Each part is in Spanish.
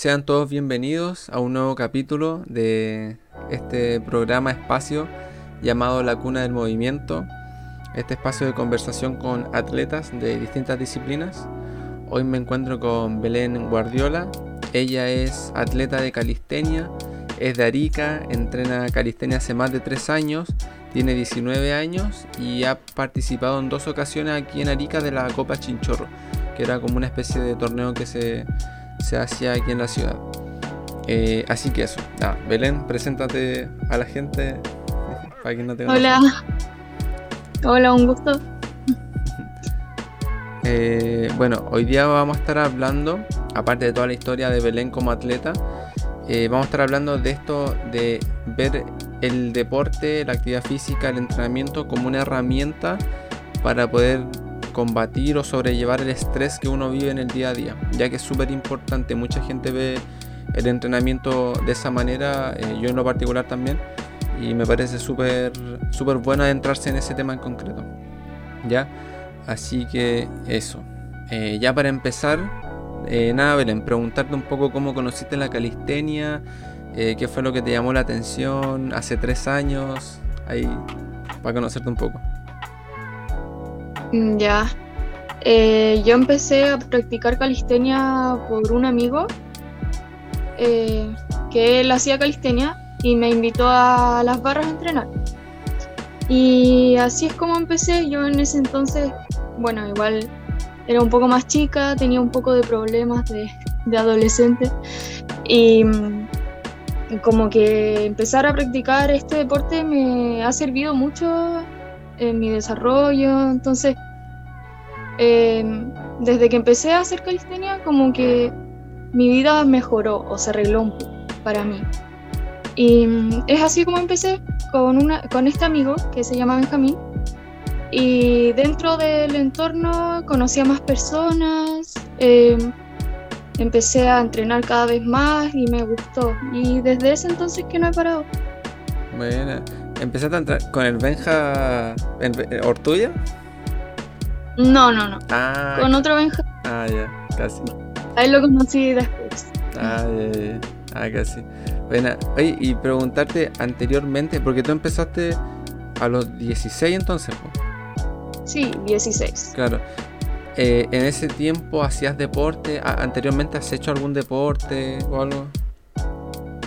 sean todos bienvenidos a un nuevo capítulo de este programa espacio llamado La Cuna del Movimiento, este espacio de conversación con atletas de distintas disciplinas. Hoy me encuentro con Belén Guardiola, ella es atleta de calistenia, es de Arica, entrena calistenia hace más de 3 años, tiene 19 años y ha participado en dos ocasiones aquí en Arica de la Copa Chinchorro, que era como una especie de torneo que se se hacía aquí en la ciudad. Eh, así que eso. Belén, preséntate a la gente para no Hola. Hola, un gusto. Eh, bueno, hoy día vamos a estar hablando, aparte de toda la historia de Belén como atleta, eh, vamos a estar hablando de esto de ver el deporte, la actividad física, el entrenamiento como una herramienta para poder combatir o sobrellevar el estrés que uno vive en el día a día, ya que es súper importante, mucha gente ve el entrenamiento de esa manera, eh, yo en lo particular también, y me parece súper súper bueno adentrarse en ese tema en concreto. ¿Ya? Así que eso. Eh, ya para empezar, eh, nada, Belén, preguntarte un poco cómo conociste la calistenia, qué fue lo que te llamó la atención hace tres años, ahí, para conocerte un poco. Mm, ya. Eh, yo empecé a practicar calistenia por un amigo eh, que él hacía calistenia y me invitó a las barras a entrenar. Y así es como empecé. Yo en ese entonces, bueno, igual era un poco más chica, tenía un poco de problemas de, adolescente. Y mm, como que empezar a practicar este deporte me ha servido mucho en mi desarrollo. Entonces, em, desde que empecé a hacer calistenia, como que mi vida mejoró o se arregló un poco para mí. Y mm, es así como empecé con, una, con este amigo que se llama Benjamín. Y dentro del entorno conocí a más personas, em, empecé a entrenar cada vez más y me gustó. Y desde ese entonces que no he parado. Bueno, ¿Empezaste a con el Benja eh, Ortuya? No, no, no. Ah, con otro Benja. Ah, ya, casi. Ahí lo conocí después. Ah, ya, ya. Ah, casi. Bueno, oye, y preguntarte anteriormente, porque tú empezaste a los 16 entonces, ¿no? Sí, 16. Claro. Eh, ¿En ese tiempo hacías deporte? ¿Anteriormente has hecho algún deporte o algo?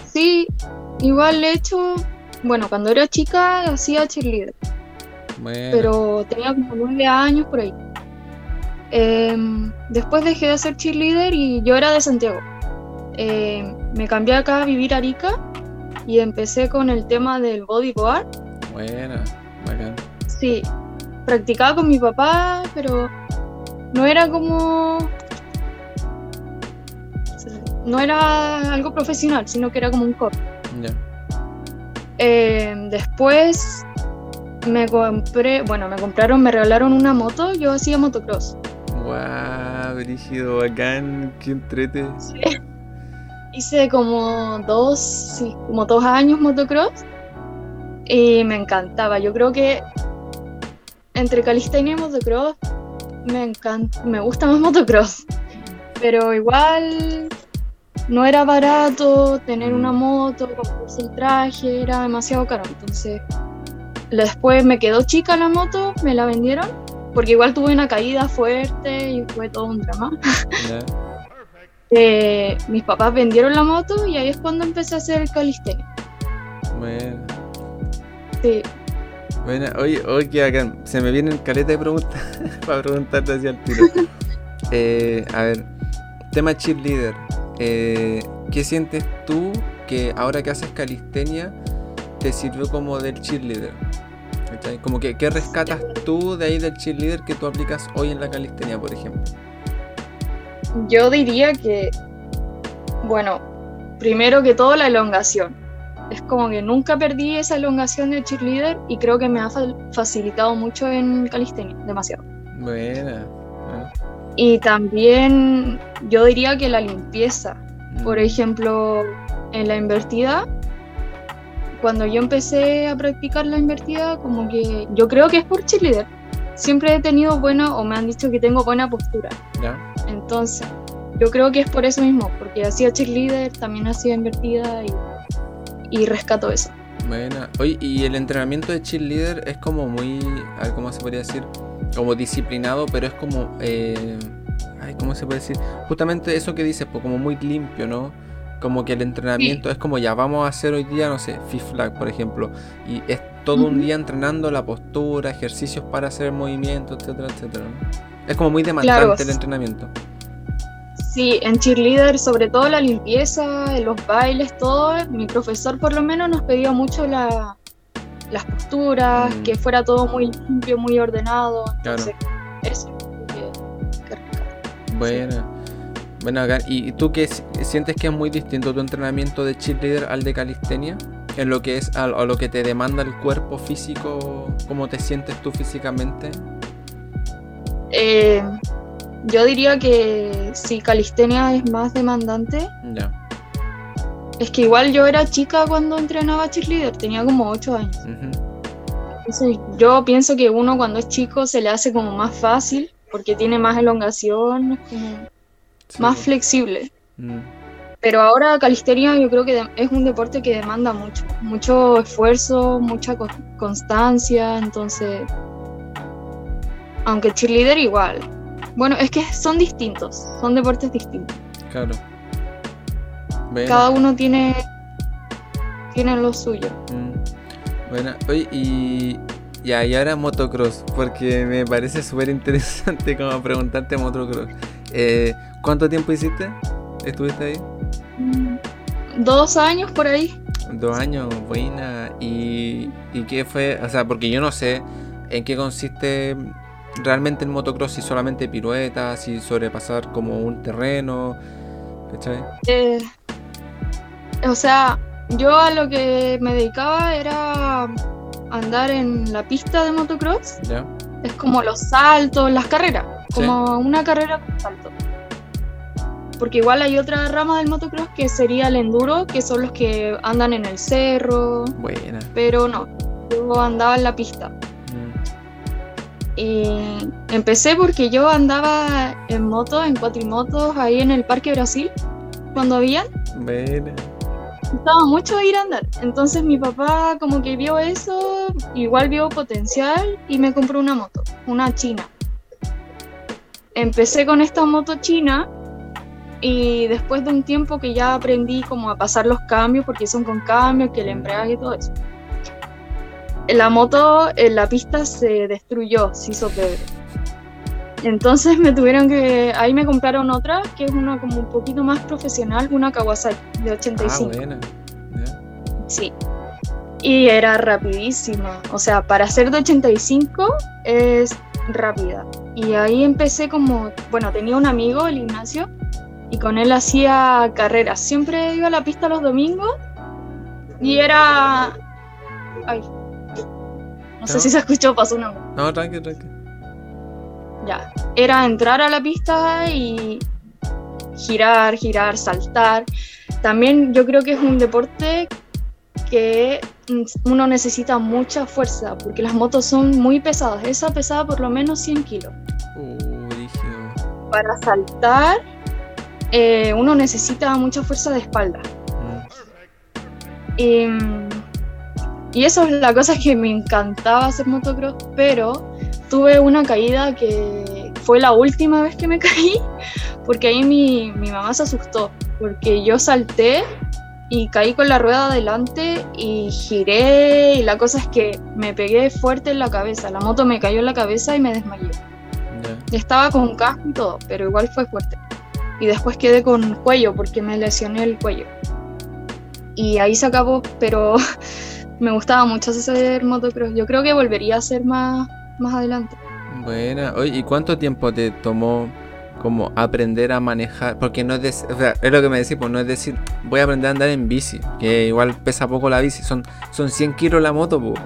Sí, igual he hecho bueno, cuando era chica hacía cheerleader. Pero tenía como nueve años por ahí. Em, después dejé de hacer cheerleader y yo era de Santiago. Em, me cambié acá a vivir a Arica y empecé con el tema del bodyboard. Buena, bacán. Sí, practicaba con mi papá, pero no era como. No era algo profesional, sino que era como un corte. Eh, después me compré, bueno, me compraron, me regalaron una moto, yo hacía motocross. Wow, brígido, bacán, qué entrete. Sí. Hice como dos, sí, como dos años motocross y me encantaba. Yo creo que entre calistenia y motocross me encanta, me gusta más motocross. Pero igual no era barato tener una moto, comprarse el traje, era demasiado caro. Entonces, después me quedó chica la moto, me la vendieron, porque igual tuve una caída fuerte y fue todo un drama. Eh, mis papás vendieron la moto y ahí es cuando empecé a hacer el calistenia. Bueno. Sí. Bueno, oye, oye, acá se me vienen caleta de preguntas para preguntarte hacia el tiro. Eh, a ver, tema cheerleader. Eh, ¿Qué sientes tú que ahora que haces calistenia te sirvió como del cheerleader? Como que, ¿qué rescatas tú de ahí del cheerleader que tú aplicas hoy en la calistenia, por ejemplo? Yo diría que, bueno, primero que todo la elongación. Es como que nunca perdí esa elongación de cheerleader y creo que me ha facilitado mucho en calistenia, demasiado. Buena. Y también yo diría que la limpieza. Por mm. ejemplo, en la invertida, cuando yo empecé a practicar la invertida, como que yo creo que es por cheerleader. Siempre he tenido buena, o me han dicho que tengo buena postura. Entonces, yo creo que es por eso mismo, porque hacía cheerleader, también hacía invertida y, y rescato eso. Buena. Oye, y el entrenamiento de cheerleader es como muy, a ver, ¿cómo se podría decir? Como disciplinado, pero es como, eh, ay, ¿cómo se puede decir? Justamente eso que dices, pues como muy limpio, ¿no? Como que el entrenamiento es como ya vamos a hacer hoy día, no sé, fifth flag, por ejemplo, y es todo un día entrenando la postura, ejercicios para hacer movimientos, etcétera, etcétera. ¿no? Es como muy demandante Claro. el entrenamiento. Sí, en cheerleader, sobre todo la limpieza, los bailes, todo, mi profesor por lo menos nos pedía mucho la- las posturas, Mm. que fuera todo muy limpio, muy ordenado. Claro. Entonces, eso rescato. Buena. Bueno, acá, ¿y tú qué si- sientes que es muy distinto tu entrenamiento de cheerleader al de calistenia? En lo que es a, a lo que te demanda el cuerpo físico, cómo te sientes tú físicamente. Eh, yo diría que si calistenia es más demandante, Ya. es que igual yo era chica cuando entrenaba cheerleader, tenía como 8 años. Entonces, yo pienso que uno cuando es chico se le hace como más fácil porque tiene más elongación, es como sí, más flexible. Mm, Pero ahora calistenia yo creo que es un deporte que demanda mucho, mucho esfuerzo, mucha co- constancia, entonces, aunque cheerleader igual. Bueno, es que son distintos, son deportes distintos. claro. Cada uno tiene, tiene lo suyo. Mm, Buena. Oye, y. Ya, y ahora motocross, porque me parece súper interesante como preguntarte motocross. Eh, ¿Cuánto tiempo hiciste? ¿Estuviste ahí? Mm, Dos años por ahí. Dos años, buena. ¿Y, ¿Y qué fue? O sea, porque yo no sé en qué consiste realmente el motocross, si solamente piruetas, si sobrepasar como un terreno, ¿cachai? Eh, o sea, yo a lo que me dedicaba era andar en la pista de motocross. ¿Ya? Es como los saltos, las carreras, Sí. como una carrera con salto. Porque igual hay otra rama del motocross que sería el enduro, que son los que andan en el cerro, Buena. pero no, yo andaba en la pista. Y empecé porque yo andaba en moto, en cuatrimotos, ahí en el Parque Brasil, cuando habían. Buena. gustaba mucho ir a andar. Entonces mi papá como que vio eso, igual vio potencial y me compró una moto, una china. Empecé con esta moto china y después de un tiempo que ya aprendí como a pasar los cambios, porque son con cambios, que el embrague y todo eso. La moto en la pista se destruyó, se hizo pebre. Entonces me tuvieron que, ahí me compraron otra, que es una como un poquito más profesional, una Kawasaki de Ah, 85. buena. Ya. Sí. Y era rapidísima. O sea, para ser de 85 es rápida. Y ahí empecé como, bueno, tenía un amigo, el Ignacio, y con él hacía carreras. Siempre iba a la pista los domingos y era... Ay. No sé si se escuchó, pasó una... No, tranqui, tranqui. Ya. Era entrar a la pista y girar, girar, saltar. También yo creo que es un deporte que mm, uno necesita mucha fuerza porque las motos son muy pesadas. Esa pesaba por lo menos 100 kilos. Uh. Para saltar eh, uno necesita mucha fuerza de espalda. Mm, Y, mm, y eso es la cosa que me encantaba hacer motocross, pero tuve una caída que fue la última vez que me caí, porque ahí mi, mi mamá se asustó, porque yo salté y caí con la rueda adelante y giré y la cosa es que me pegué fuerte en la cabeza, la moto me cayó en la cabeza y me desmayé. ya. Estaba con casco y todo, pero igual fue fuerte. Y después quedé con cuello porque me lesioné el cuello. Y ahí se acabó, pero me gustaba mucho hacer motocross. Yo creo que volvería a hacer más, más adelante. Buena. Oye, ¿y cuánto tiempo te tomó como aprender a manejar? Porque no es, o sea, es lo que me decís, pues no es decir, voy a aprender a andar en bici, que igual pesa poco la bici, son, son 100 kilos la moto, pues.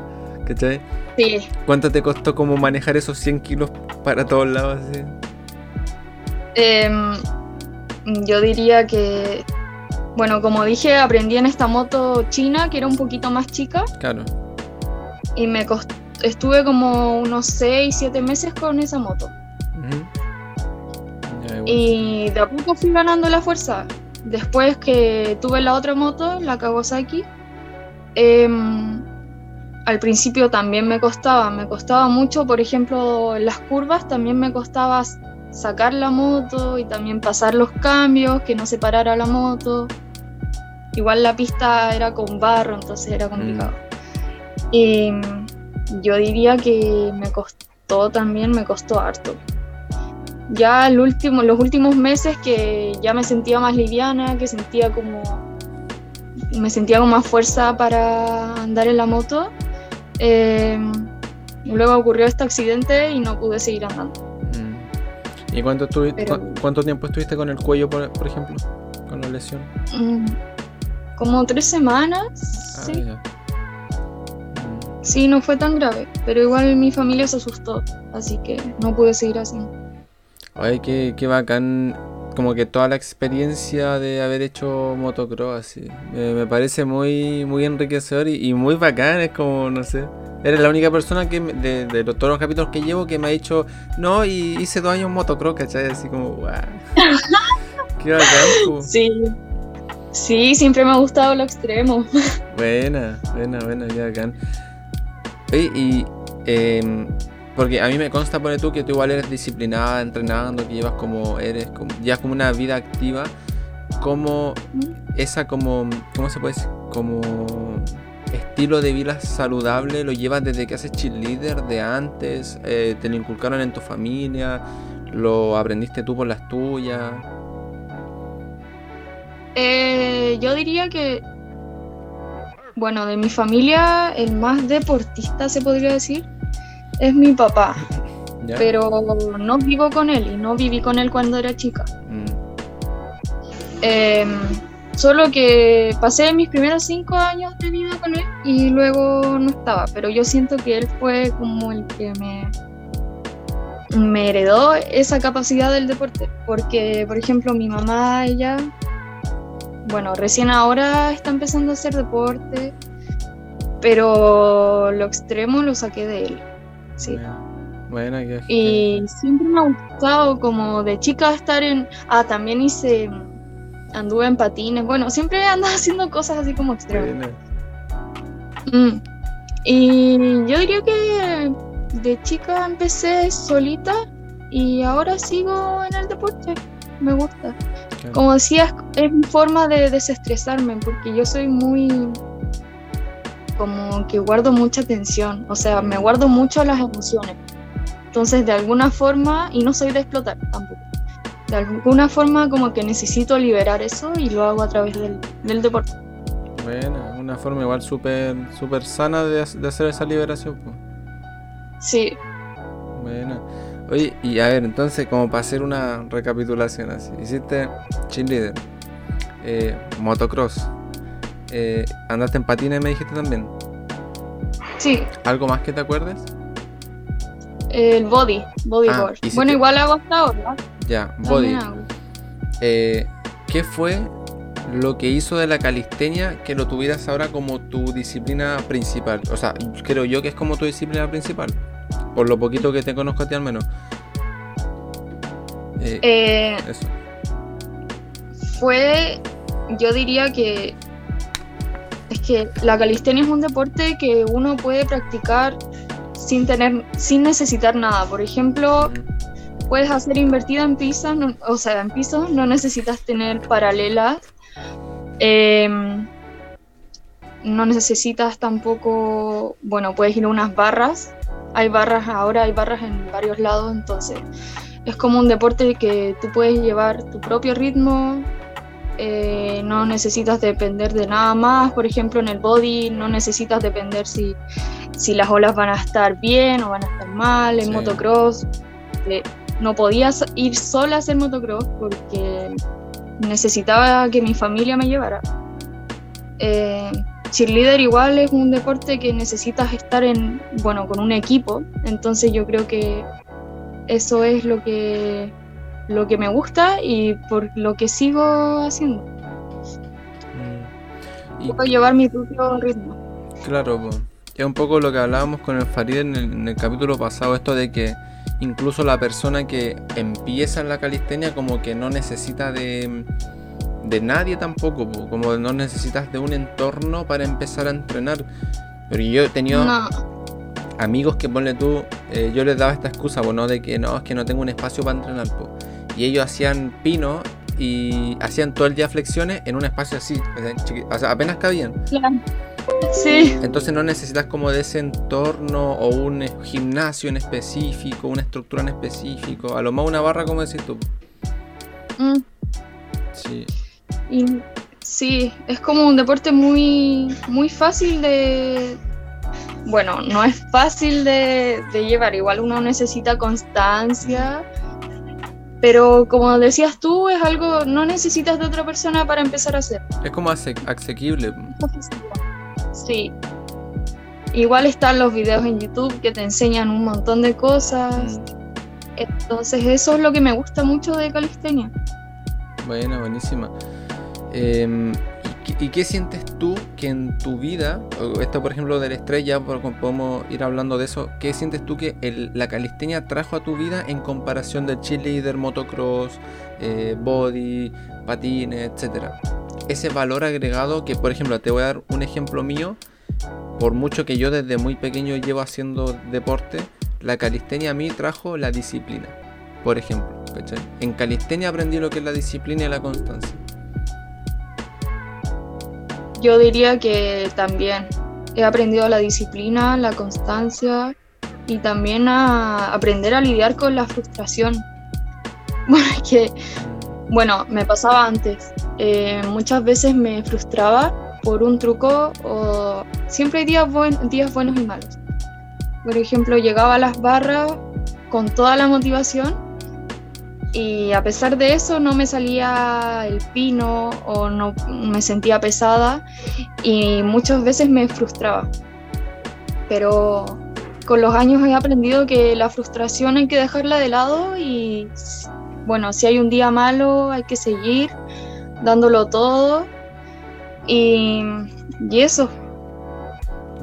¿Cachai? Sí, ¿Cuánto te costó como manejar esos 100 kilos para todos lados así? em, yo diría que, bueno, como dije, aprendí en esta moto china, que era un poquito más chica, Claro. y me costó, estuve como unos 6, 7 meses con esa moto. Y de a poco fui ganando la fuerza. Después que tuve la otra moto, la Kawasaki, em, al principio también me costaba, me costaba mucho, por ejemplo, en las curvas también me costaba sacar la moto y también pasar los cambios, que no se parara la moto. Igual la pista era con barro, entonces era complicado. Mm. Y yo diría que me costó también, me costó harto. Ya el último, los últimos meses que ya me sentía más liviana, que sentía como me sentía con más fuerza para andar en la moto. Eh, luego ocurrió este accidente y no pude seguir andando. ¿Y cuánto, cuánto tiempo estuviste con el cuello, por, ejemplo, con la lesión? Mm, como tres semanas. Ah, sí. Sí, no fue tan grave, pero igual mi familia se asustó, así que no pude seguir así. Ay, qué, qué bacán, como que toda la experiencia de haber hecho motocross, así. Me, parece muy, muy enriquecedor y, y muy bacán, es como, no sé. Eres la única persona que de, de, todos los capítulos que llevo que me ha dicho, no, y hice dos años motocross, ¿cachai? Así como, wow. Qué bacán. Sí. Sí, siempre me ha gustado lo extremo. Buena, buena, buena, qué bacán. Oye, y em, porque a mí me consta, pone tú, que tú igual eres disciplinada, entrenando, que llevas como, eres como, ya como una vida activa. Como esa como, ¿cómo se puede decir? Como estilo de vida saludable lo llevas desde que haces cheerleader, de antes, eh, te lo inculcaron en tu familia, lo aprendiste tú por las tuyas. Eh, yo diría que, bueno, de mi familia, el más deportista se podría decir, es mi papá. Pero no vivo con él y no viví con él cuando era chica. Mm. Em, Solo que pasé mis primeros cinco años de vida con él y luego no estaba, pero yo siento que él fue como el que me, me heredó esa capacidad del deporte, porque por ejemplo mi mamá, ella, bueno, recién ahora está empezando a hacer deporte, pero lo extremo lo saqué de él, sí. Bueno, y siempre me ha gustado como de chica estar en... Ah, también hice anduve en patines, bueno, siempre ando haciendo cosas así como extremas. Mm. Y yo diría que de chica empecé solita y ahora sigo en el deporte. Me gusta. Como decía, es mi forma de desestresarme porque yo soy muy como que guardo mucha tensión, o sea, me guardo mucho las emociones. Entonces, de alguna forma, y no soy de explotar tampoco de alguna forma como que necesito liberar eso y lo hago a través del, deporte. Bueno, una forma igual súper super sana de, hacer esa liberación. Sí. Bueno. Oye, y a ver, entonces como para hacer una recapitulación así. Hiciste cheerleader, eh, motocross, eh, andaste en patines me dijiste también. Sí. ¿Algo más que te acuerdes? El body, bodyboard. Ah, bueno, igual hago hasta ahora. Ya, body. Eh, ¿Qué fue lo que hizo de la calistenia que lo tuvieras ahora como tu disciplina principal? O sea, creo yo que es como tu disciplina principal. Por lo poquito que te conozco a ti al menos. Eh, eh, eso. Fue, yo diría que es que la calistenia es un deporte que uno puede practicar sin tener, sin necesitar nada. Por ejemplo, puedes hacer invertida en piso, o sea, en piso no necesitas tener paralelas. Em, no necesitas tampoco, bueno, puedes ir a unas barras. Hay barras ahora, hay barras en varios lados, entonces es como un deporte que tú puedes llevar tu propio ritmo, eh, no necesitas depender de nada más. Por ejemplo, en el body no necesitas depender si, si las olas van a estar bien o van a estar mal. En motocross eh, no podía ir sola a hacer motocross porque necesitaba que mi familia me llevara. Eh, cheerleader igual es un deporte que necesitas estar en, bueno, con un equipo, entonces yo creo que eso es lo que, lo que me gusta y por lo que sigo haciendo. Mm. Puedo llevar mi propio ritmo. Claro, es un poco lo que hablábamos con el Farid en el capítulo pasado, esto de que incluso la persona que empieza en la calistenia como que no necesita de, de nadie tampoco, como no necesitas de un entorno para empezar a entrenar. Pero yo he tenido amigos que ponle tú, eh, yo les daba esta excusa, bueno, de que no, es que no tengo un espacio para entrenar, y ellos hacían pino y hacían todo el día flexiones en un espacio así, o sea, apenas cabían. Sí. Entonces no necesitas como de ese entorno o un gimnasio en específico, una estructura en específico, a lo más una barra como decís tú. Mm. Sí. Sí, es como un deporte muy, muy fácil de... Bueno, no es fácil de, de llevar, igual uno necesita constancia pero como decías tú, es algo, no necesitas de otra persona para empezar a hacer. Es como asequible. Sí. Igual están los videos en YouTube que te enseñan un montón de cosas. Mm. Entonces eso es lo que me gusta mucho de calistenia. Buena, buenísima. Em, ¿y, qué sientes tú que en tu vida, esto por ejemplo del estrés, ya podemos ir hablando de eso, ¿qué sientes tú que la calistenia trajo a tu vida en comparación del cheerleader, motocross, eh, body, patines, etcétera? Ese valor agregado que, por ejemplo, te voy a dar un ejemplo mío, por mucho que yo desde muy pequeño llevo haciendo deporte, la calistenia a mí trajo la disciplina, por ejemplo. En calistenia aprendí lo que es la disciplina y la constancia. Yo diría que también he aprendido la disciplina, la constancia y también a aprender a lidiar con la frustración. Porque, bueno, me pasaba antes. Eh, muchas veces me frustraba por un truco o siempre hay días, días buenos y malos. Por ejemplo, llegaba a las barras con toda la motivación y a pesar de eso no me salía el pino o no me sentía pesada y muchas veces me frustraba. Pero con los años he aprendido que la frustración hay que dejarla de lado y bueno, si hay un día malo hay que seguir dándolo todo y, y eso.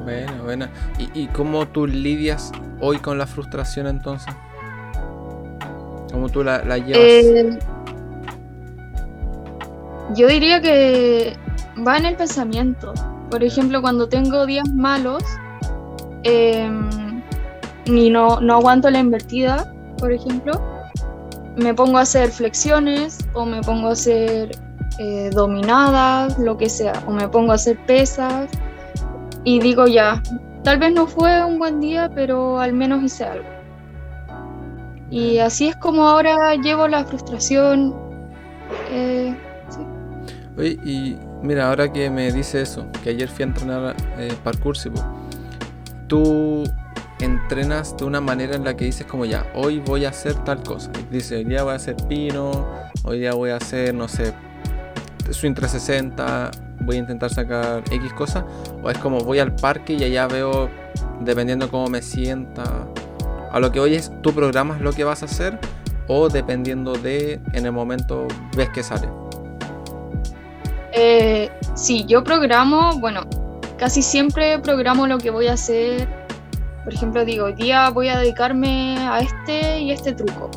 Bueno, bueno. ¿Y, ¿Y cómo tú lidias hoy con la frustración entonces? ¿Cómo tú la, llevas? Eh, yo diría que va en el pensamiento. Por ejemplo, cuando tengo días malos em, y no, no aguanto la invertida, por ejemplo, me pongo a hacer flexiones o me pongo a hacer eh, dominadas, lo que sea, o me pongo a hacer pesas y digo ya, tal vez no fue un buen día, pero al menos hice algo. Y así es como ahora llevo la frustración. Eh, Oye, y mira, ahora que me dice eso, que ayer fui a entrenar eh, parkour, tú entrenas de una manera en la que dices como ya, hoy voy a hacer tal cosa. dice, hoy día voy a hacer pino, hoy día voy a hacer, no sé, swing 360, voy a intentar sacar X cosa. O es como voy al parque y allá veo, dependiendo cómo me sienta, a lo que hoy es, tú programas lo que vas a hacer o dependiendo de, en el momento ves que sale. Eh, sí, yo programo, bueno, casi siempre programo lo que voy a hacer. Por ejemplo, digo, hoy día voy a dedicarme a este y este truco.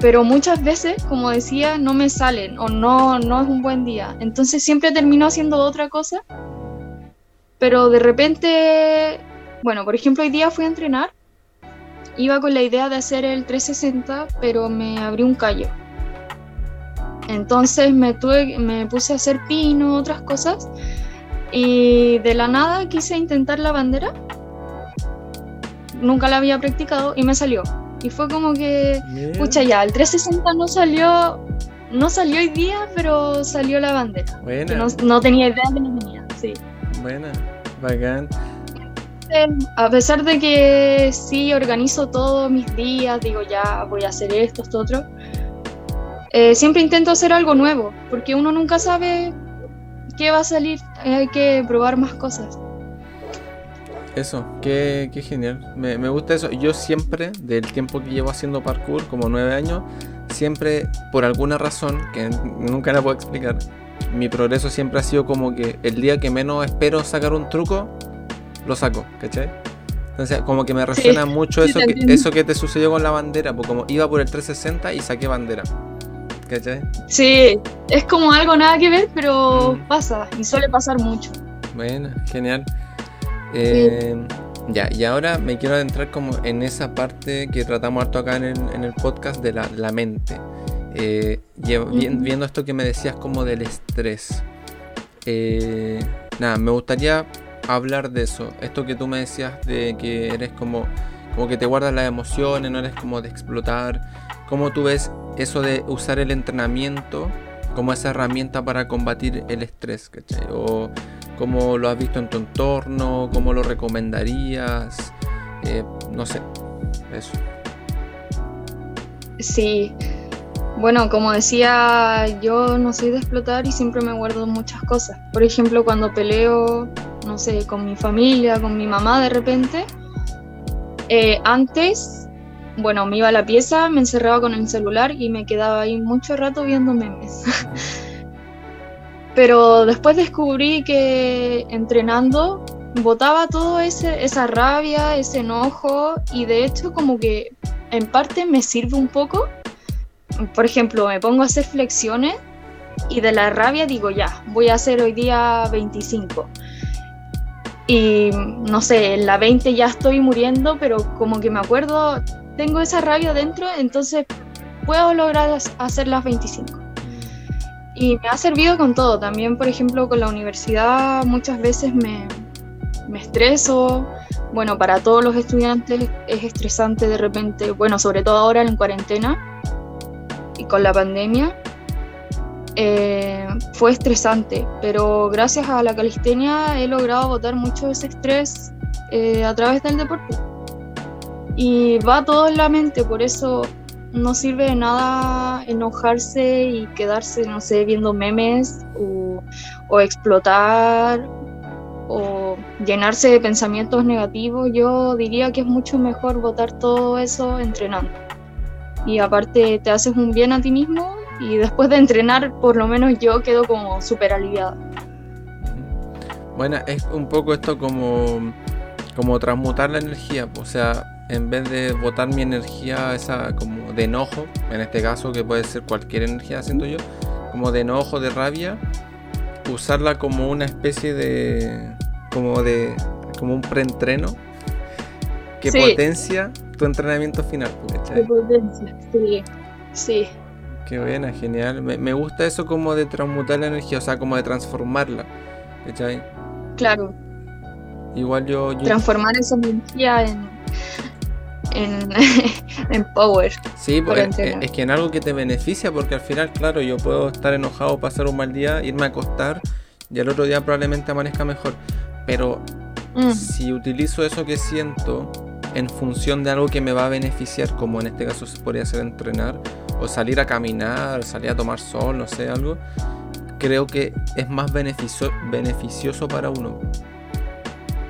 Pero muchas veces, como decía, no me salen o no, no es un buen día. Entonces siempre termino haciendo otra cosa. Pero de repente, bueno, por ejemplo, hoy día fui a entrenar iba con la idea de hacer el 360, pero me abrió un callo. Entonces me, tuve, me puse a hacer pino, otras cosas, y de la nada quise intentar la bandera. Nunca la había practicado y me salió. Y fue como que, pucha ya, el 360 no salió, no salió hoy día, pero salió la bandera. No, no, tenía idea de no tenía, sí. Buena, bacán a pesar de que sí organizo todos mis días, digo ya voy a hacer esto, esto, otro, eh, siempre intento hacer algo nuevo, porque uno nunca sabe qué va a salir, hay que probar más cosas. Eso, qué, genial, me, me, gusta eso. Yo siempre, del tiempo que llevo haciendo parkour, como nueve años, siempre, por alguna razón, que nunca la puedo explicar, mi progreso siempre ha sido como que el día que menos espero sacar un truco, lo saco, ¿cachai? Entonces, como que me resuena mucho eso, que, eso que te sucedió con la bandera, pues como iba por el 360 y saqué bandera. ¿Cachai? Sí, es como algo nada que ver, pero mm. pasa, y suele pasar mucho. Bueno, genial. Eh, ya, y ahora me quiero adentrar como en esa parte que tratamos harto acá en el, en el podcast de la, la mente. Eh, viendo esto que me decías como del estrés. Eh, nada, me gustaría hablar de eso. Esto que tú me decías de que eres como, como que te guardas las emociones, no eres como de explotar. ¿Cómo tú ves eso de usar el entrenamiento como esa herramienta para combatir el estrés? ¿cachai? O cómo lo has visto en tu entorno, cómo lo recomendarías, eh, no sé, eso. Sí, bueno, como decía, yo no soy de explotar y siempre me guardo muchas cosas. Por ejemplo, cuando peleo, no sé, con mi familia, con mi mamá de repente, eh, antes, bueno, me iba a la pieza, me encerraba con el celular y me quedaba ahí mucho rato viendo memes. Pero después descubrí que entrenando botaba todo ese, esa rabia, ese enojo y de hecho como que en parte me sirve un poco por ejemplo, me pongo a hacer flexiones y de la rabia digo, ya, voy a hacer hoy día 25. Y no sé, en la 20 ya estoy muriendo, pero como que me acuerdo, tengo esa rabia dentro, entonces puedo lograr hacer las 25. Y me ha servido con todo, también por ejemplo con la universidad muchas veces me, me estreso, bueno, para todos los estudiantes es estresante de repente, bueno, sobre todo ahora en cuarentena, y con la pandemia eh, fue estresante, pero gracias a la calistenia he logrado botar mucho ese estrés eh, a través del deporte. Y va todo en la mente, por eso no sirve de nada enojarse y quedarse, no sé, viendo memes o, o explotar o llenarse de pensamientos negativos. Yo diría que es mucho mejor botar todo eso entrenando y aparte te haces un bien a ti mismo y después de entrenar por lo menos yo quedo como súper aliviada. Bueno, es un poco esto como, como transmutar la energía, o sea, en vez de botar mi energía esa como de enojo, en este caso que puede ser cualquier energía, siento yo, como de enojo, de rabia, usarla como una especie de como de como un preentreno que potencia tu entrenamiento final. Que potencia, sí, sí. Qué buena, genial. Me, gusta eso como de transmutar la energía, o sea, como de transformarla. ¿cachai? Claro. Igual yo, Transformar esa energía en, en, en power. Sí, porque es, que en algo que te beneficia, porque al final, claro, yo puedo estar enojado, pasar un mal día, irme a acostar y al otro día probablemente amanezca mejor. Pero mm. si utilizo eso que siento en función de algo que me va a beneficiar, como en este caso se podría ser entrenar o salir a caminar, salir a tomar sol, no sé, algo, creo que es más beneficio, beneficioso para uno.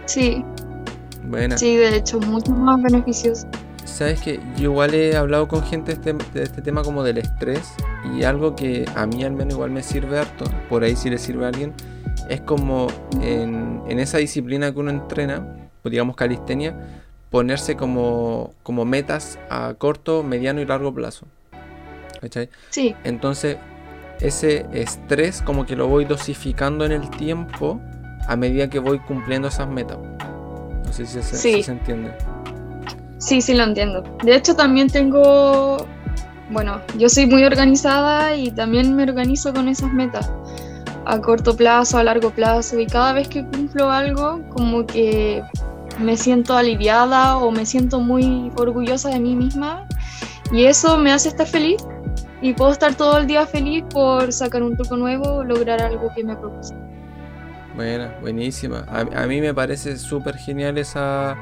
Sí. Bueno. Sí, de hecho, mucho más beneficioso. Sabes que yo igual he hablado con gente de este, de este tema como del estrés y algo que a mí al menos igual me sirve harto, por ahí si le sirve a alguien, es como en, en esa disciplina que uno entrena, digamos calistenia, ponerse como, como metas a corto, mediano y largo plazo. ¿Cachai? Sí. Entonces, ese estrés como que lo voy dosificando en el tiempo a medida que voy cumpliendo esas metas. No sé si se, entiende. Sí, sí lo entiendo. De hecho, también tengo, bueno, yo soy muy organizada y también me organizo con esas metas a corto plazo, a largo plazo y cada vez que cumplo algo como que me siento aliviada o me siento muy orgullosa de mí misma y eso me hace estar feliz y puedo estar todo el día feliz por sacar un truco nuevo lograr algo que me propuse. Bueno, buenísima. A, mí me parece súper genial esa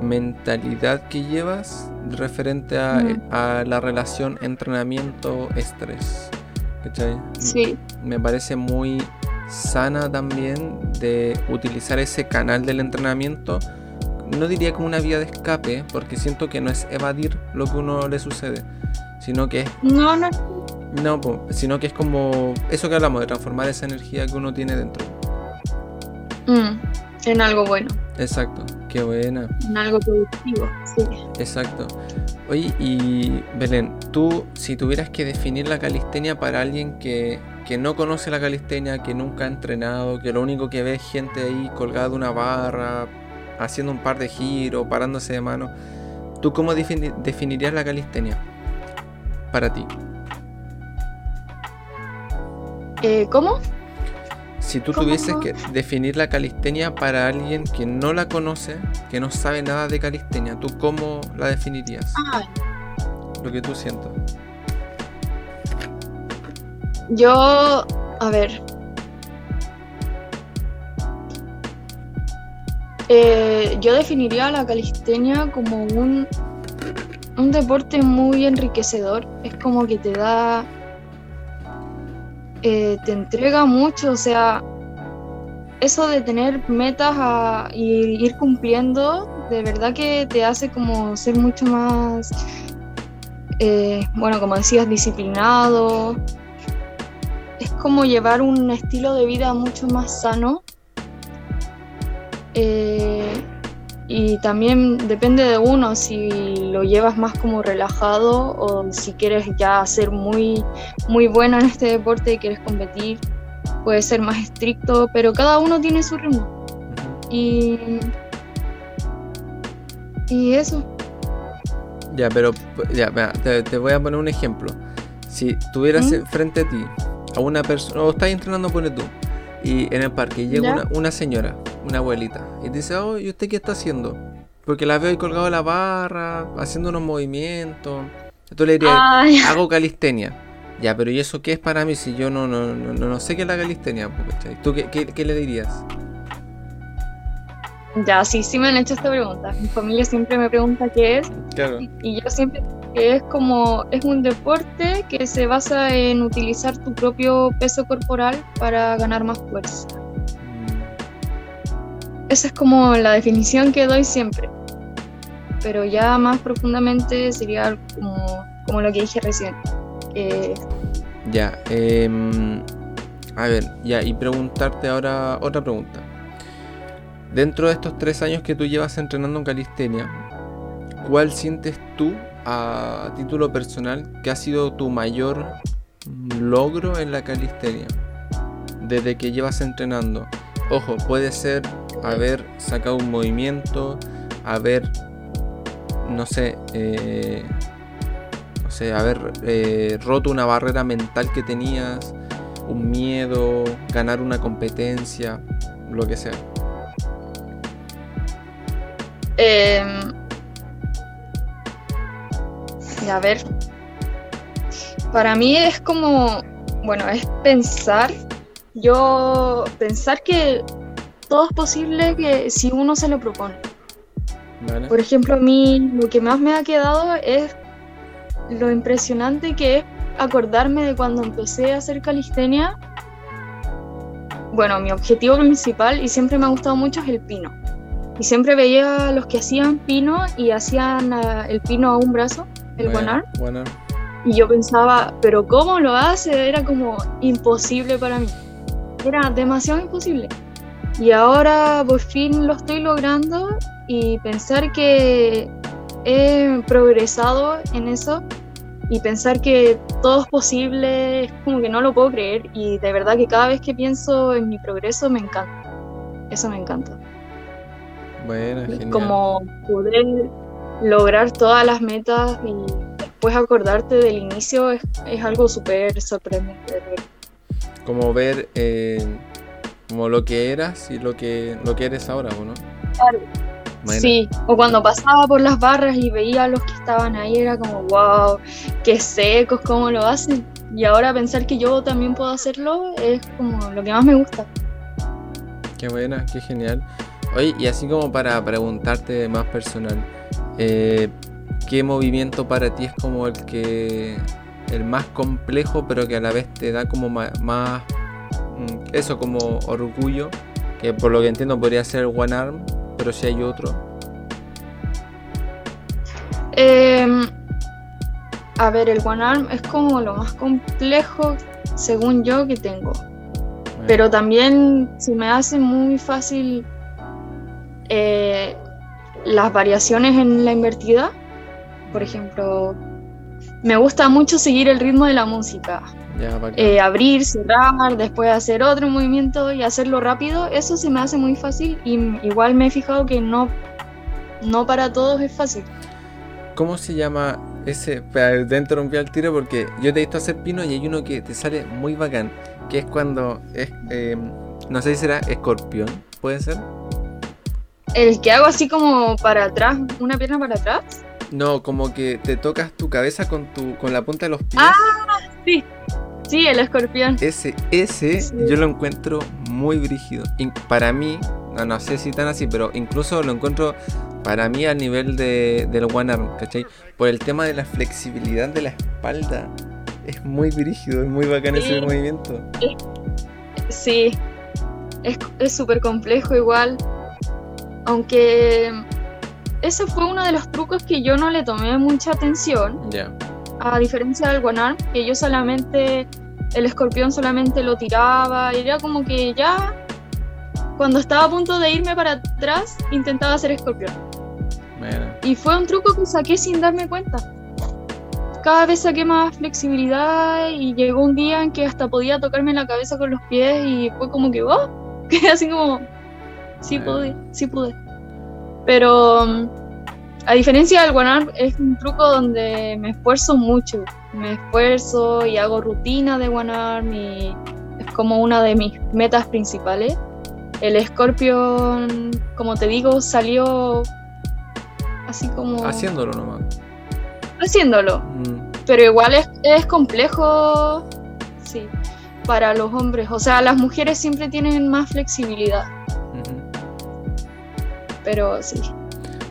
mentalidad que llevas referente a, a la relación entrenamiento-estrés. Sí. Me parece muy sana también de utilizar ese canal del entrenamiento. No diría como una vía de escape, porque siento que no es evadir lo que uno le sucede, sino que es... No, no. No, sino que es como eso que hablamos, de transformar esa energía que uno tiene dentro. Mm, en algo bueno. Exacto, Qué buena. En algo productivo, sí. Exacto. Oye, y Belén, tú si tuvieras que definir la calistenia para alguien que, que no conoce la calistenia, que nunca ha entrenado, que lo único que ve es gente ahí colgada de una barra, haciendo un par de giros, parándose de mano, ¿tú cómo definirías la calistenia para ti? Eh, ¿Cómo? Si tú tuvieses que definir la calistenia para alguien que no la conoce, que no sabe nada de calistenia, ¿tú cómo la definirías? Ah. Lo que tú sientas. Yo, a ver. Eh, yo definiría la calistenia como un, un deporte muy enriquecedor. Es como que te da eh, te entrega mucho, o sea, eso de tener metas y ir cumpliendo, de verdad que te hace como ser mucho más, eh, bueno, como decías, disciplinado. Como llevar un estilo de vida mucho más sano. Eh, y también depende de uno si lo llevas más como relajado o si quieres ya ser muy, muy bueno en este deporte y quieres competir, puede ser más estricto, pero cada uno tiene su ritmo. Y, y eso. Ya, pero ya, te, voy a poner un ejemplo. Si tuvieras ¿Mm? frente a ti a una persona, o estás entrenando, por tú, y en el parque llega una, una, señora, una abuelita, y dice, oh, ¿y usted qué está haciendo? Porque la veo ahí colgado en la barra, haciendo unos movimientos. Entonces le diría, hago calistenia. Ya, pero ¿y eso qué es para mí si yo no, no, no, no sé qué es la calistenia? ¿Tú qué, qué, qué, le dirías? Ya, sí, sí me han hecho esta pregunta. Mi familia siempre me pregunta qué es. Claro. Y yo siempre es como, es un deporte que se basa en utilizar tu propio peso corporal para ganar más fuerza. Esa es como la definición que doy siempre. Pero ya más profundamente sería como, como lo que dije recién. Ya, em, a ver, ya, y preguntarte ahora otra pregunta. Dentro de estos tres años que tú llevas entrenando en calistenia, ¿cuál sientes tú a título personal, ¿qué ha sido tu mayor logro en la calistenia? Desde que llevas entrenando. Ojo, puede ser haber sacado un movimiento, haber, no sé, eh, no sé, haber eh, roto una barrera mental que tenías, un miedo, ganar una competencia, lo que sea. Eh, a ver, para mí es como, bueno, es pensar, yo pensar que todo es posible que si uno se lo propone. Por ejemplo, a mí lo que más me ha quedado es lo impresionante que es acordarme de cuando empecé a hacer calistenia. Bueno, mi objetivo principal y siempre me ha gustado mucho es el pino. Y siempre veía a los que hacían pino y hacían ah, el pino a un brazo el bueno, Y yo pensaba, pero ¿cómo lo hace? Era como imposible para mí. Era demasiado imposible. Y ahora por fin lo estoy logrando y pensar que he progresado en eso y pensar que todo es posible es como que no lo puedo creer y de verdad que cada vez que pienso en mi progreso me encanta. Eso me encanta. Bueno, genial. Como poder lograr todas las metas y después acordarte del inicio es, algo súper sorprendente. Como ver eh, como lo que eras y lo que, lo que eres ahora, ¿no? Claro. Sí, o cuando pasaba por las barras y veía a los que estaban ahí, era como, wow, qué secos, cómo lo hacen. Y ahora pensar que yo también puedo hacerlo es como lo que más me gusta. Qué buena, qué genial. Oye, y así como para preguntarte más personal, eh, ¿Qué movimiento para ti es como el que el más complejo, pero que a la vez te da como más, mm, eso como orgullo, que por lo que entiendo podría ser One Arm, pero si hay otro. Em, a ver, el One Arm es como lo más complejo, según yo, que tengo. Pero también se me hace muy fácil eh, las variaciones en la invertida. Por ejemplo, me gusta mucho seguir el ritmo de la música. Eh, abrir, cerrar, después hacer otro movimiento y hacerlo rápido, eso se me hace muy fácil y igual me he fijado que no, no para todos es fácil. ¿Cómo se llama ese? Te interrumpí al tiro porque yo te he visto hacer pino y hay uno que te sale muy bacán, que es cuando es, eh, no sé si será escorpión, ¿puede ser? El que hago así como para atrás, una pierna para atrás. No, como que te tocas tu cabeza con tu con la punta de los pies. Ah, sí. Sí, el escorpión. Ese, ese yo lo encuentro muy brígido. para mí, no, no, sé si tan así, pero incluso lo encuentro para mí al nivel de, del one arm, ¿cachai? Por el tema de la flexibilidad de la espalda. Es muy brígido, es muy bacán ese movimiento. Sí, es súper complejo igual. Aunque ese fue uno de los trucos que yo no le tomé mucha atención. Ya. A diferencia del Arm, que yo solamente, el escorpión solamente lo tiraba, y era como que ya, cuando estaba a punto de irme para atrás, intentaba hacer escorpión. Y fue un truco que saqué sin darme cuenta. Cada vez saqué más flexibilidad y llegó un día en que hasta podía tocarme la cabeza con los pies y fue como que, oh, que así como, sí pude, sí pude. Pero mm, a diferencia del one arm, es un truco donde me esfuerzo mucho. Me esfuerzo y hago rutina de one arm y es como una de mis metas principales. El Scorpion, como te digo, salió así como... Haciéndolo nomás. Haciéndolo. Mm. Pero igual es, es complejo, sí, para los hombres. O sea, las mujeres siempre tienen más flexibilidad pero sí.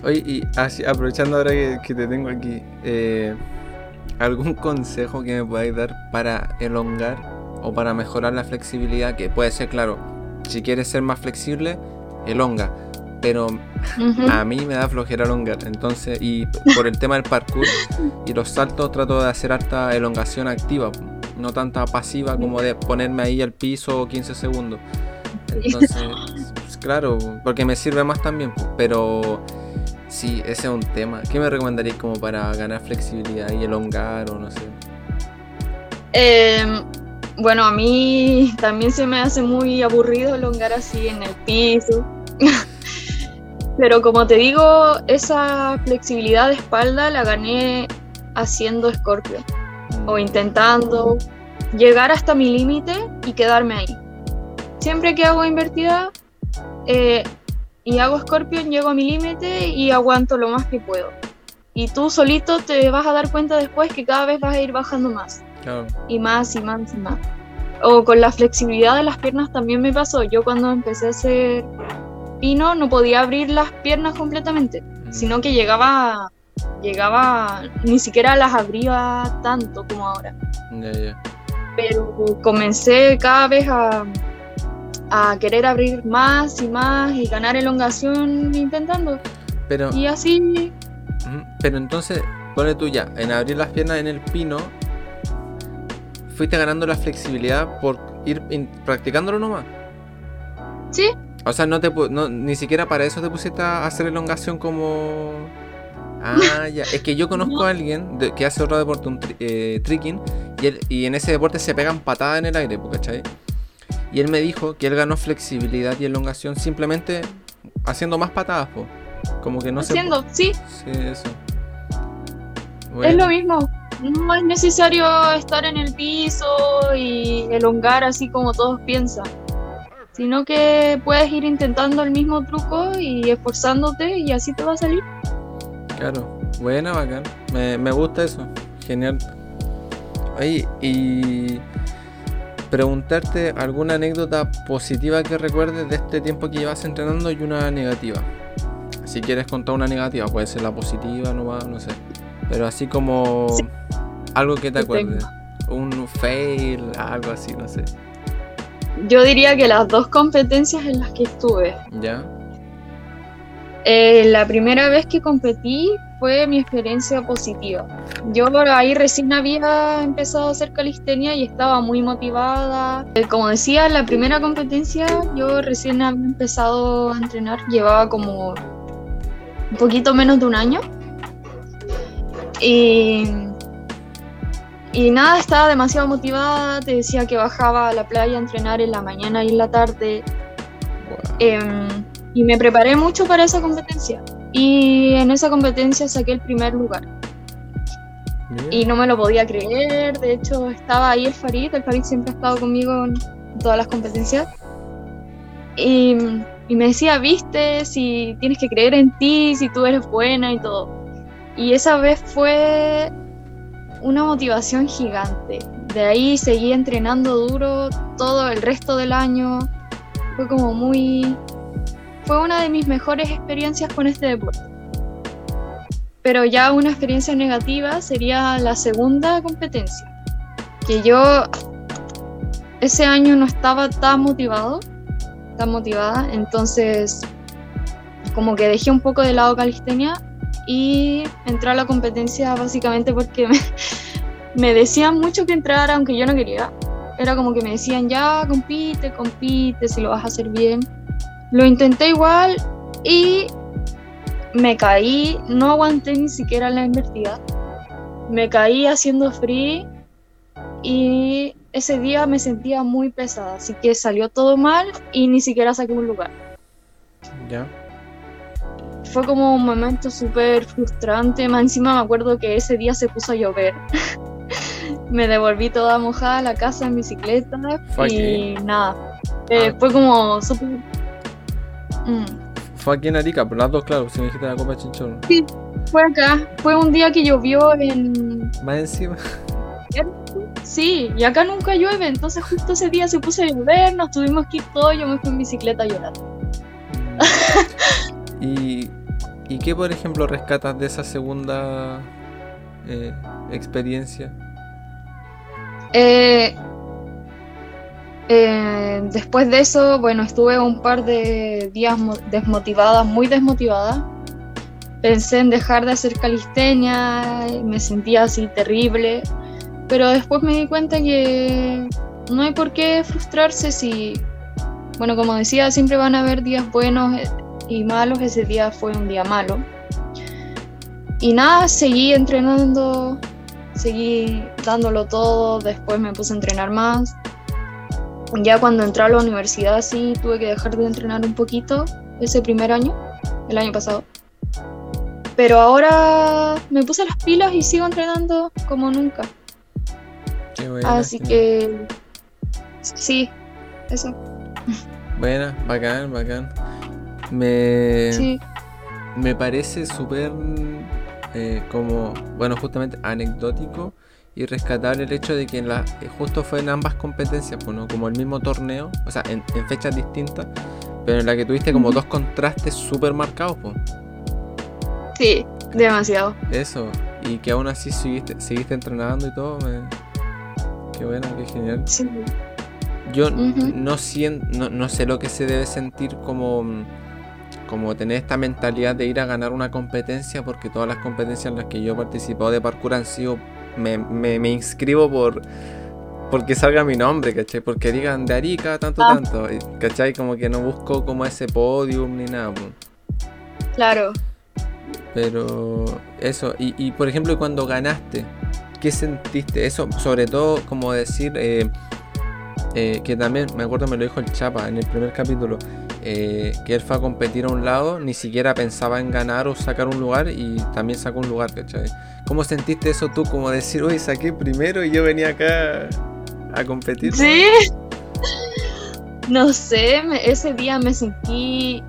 Oye, y aprovechando ahora que, te tengo aquí, eh, ¿algún consejo que me podáis dar para elongar o para mejorar la flexibilidad? Que puede ser, claro, si quieres ser más flexible, elonga. Pero a mí me da flojera elongar. Entonces, y por el tema del parkour y los saltos, trato de hacer harta elongación activa, no tanta pasiva como de ponerme ahí al piso 15 segundos. Entonces, claro, porque me sirve más también, pero sí, ese es un tema. ¿Qué me recomendarías como para ganar flexibilidad y elongar o no sé? Em, bueno, a mí también se me hace muy aburrido elongar así en el piso. pero como te digo, esa flexibilidad de espalda la gané haciendo Scorpio o mm. intentando llegar hasta mi límite y quedarme ahí. Siempre que hago invertida, eh, y hago Scorpion, llego a mi límite y aguanto lo más que puedo. Y tú solito te vas a dar cuenta después que cada vez vas a ir bajando más. Y más y más y más. O con la flexibilidad de las piernas también me pasó. Yo cuando empecé a hacer pino no podía abrir las piernas completamente, mm. sino que llegaba, llegaba, ni siquiera las abría tanto como ahora. Pero comencé cada vez a, a querer abrir más y más y ganar elongación intentando. Pero, y así. Pero entonces, pone tú ya, en abrir las piernas en el pino, fuiste ganando la flexibilidad por ir practicándolo nomás. Sí. O sea, no te ni siquiera para eso te pusiste a hacer elongación como. Ah, ya. Es que yo conozco a alguien que hace otro deporte, un eh, tricking, y, y en ese deporte se pegan patadas en el aire, ¿cachai? Y él me dijo que él ganó flexibilidad y elongación simplemente haciendo más patadas, po. Como que no haciendo, sí. Sí, eso. Es lo mismo. No es necesario estar en el piso y elongar así como todos piensan. Sino que puedes ir intentando el mismo truco y esforzándote y así te va a salir. Claro, buena, bacán. Me, me gusta eso. Genial. Oye, y preguntarte alguna anécdota positiva que recuerdes de este tiempo que llevas entrenando y una negativa. Si quieres contar una negativa, puede ser la positiva, no, no sé. Pero así como algo que te acuerdes. Un fail, algo así, no sé. Yo diría que las dos competencias en las que estuve. ¿Ya? Eh, la primera vez que competí fue mi experiencia positiva. Yo por ahí recién había empezado a hacer calistenia y estaba muy motivada. Eh, como decía, la primera competencia yo recién había empezado a entrenar, llevaba como un poquito menos de un año. Y, y nada, estaba demasiado motivada, te decía que bajaba a la playa a entrenar en la mañana y en la tarde. Em, y me preparé mucho para esa competencia. Y en esa competencia saqué el primer lugar. Y no me lo podía creer, de hecho estaba ahí el Farid, el Farid siempre ha estado conmigo en todas las competencias. Y, y me decía, viste, si tienes que creer en ti, si tú eres buena y todo. Y esa vez fue una motivación gigante. De ahí seguí entrenando duro todo el resto del año. Fue como muy... Fue una de mis mejores experiencias con este deporte. Pero ya una experiencia negativa sería la segunda competencia. Que yo ese año no estaba tan motivado, tan motivada, entonces como que dejé un poco de lado calistenia y entré a la competencia básicamente porque me, decían mucho que entrara aunque yo no quería. Era como que me decían, ya, compite, compite, si lo vas a hacer bien. Lo intenté igual y me caí, no aguanté ni siquiera la invertida. Me caí haciendo free y ese día me sentía muy pesada, así que salió todo mal y ni siquiera saqué un lugar. Ya fue como un momento súper frustrante. Más encima me acuerdo que ese día se puso a llover. me devolví toda mojada a la casa en bicicleta y nada. Eh, ah. Fue como súper... Mm. Fue aquí en Arica, por las dos, claro, si me dijiste la Copa Chinchón. Sí, fue acá. Fue un día que llovió en... Más encima. Sí, y acá nunca llueve, entonces justo ese día se puso a llover, nos tuvimos que ir todos, yo me fui en bicicleta a llorar. Mm. y ¿Y qué, por ejemplo, rescatas de esa segunda eh, experiencia? Eh, eh, después de eso, bueno, estuve un par de días desmotivada, muy desmotivada. Pensé en dejar de hacer calistenia, me sentía así terrible, pero después me di cuenta que no hay por qué frustrarse si, bueno, como decía, siempre van a haber días buenos, y malos, ese día fue un día malo. Y nada, seguí entrenando, seguí dándolo todo, después me puse a entrenar más. Ya cuando entré a la universidad sí tuve que dejar de entrenar un poquito ese primer año, el año pasado. Pero ahora me puse las pilas y sigo entrenando como nunca. Así que sí, eso. Buena, bacán, bacán. Me, me parece súper eh, como, bueno, justamente anecdótico y rescatable el hecho de que la, eh, justo fue en ambas competencias, pues, como el mismo torneo, o sea, en, fechas distintas, pero en la que tuviste como dos contrastes súper marcados. Pues. Sí, demasiado. Eso, y que aún así seguiste, seguiste entrenando y todo, qué bueno, qué genial. Yo no, siento, no sé lo que se debe sentir como como tener esta mentalidad de ir a ganar una competencia, porque todas las competencias en las que yo he participado de parkour han sido, me, me, inscribo por porque salga mi nombre, ¿cachai? Porque digan de Arica, tanto, ah. tanto, ¿cachai? Como que no busco como ese podium ni nada. Claro. Pero eso, y, y, por ejemplo cuando ganaste, ¿qué sentiste? Eso, sobre todo como decir, eh, eh, que también, me acuerdo me lo dijo el Chapa en el primer capítulo, eh, que él fue a competir a un lado, ni siquiera pensaba en ganar o sacar un lugar y también sacó un lugar, ¿cachai? ¿Cómo sentiste eso tú? Como decir, uy, saqué primero y yo venía acá a competir. Sí. No sé, ese día me sentí,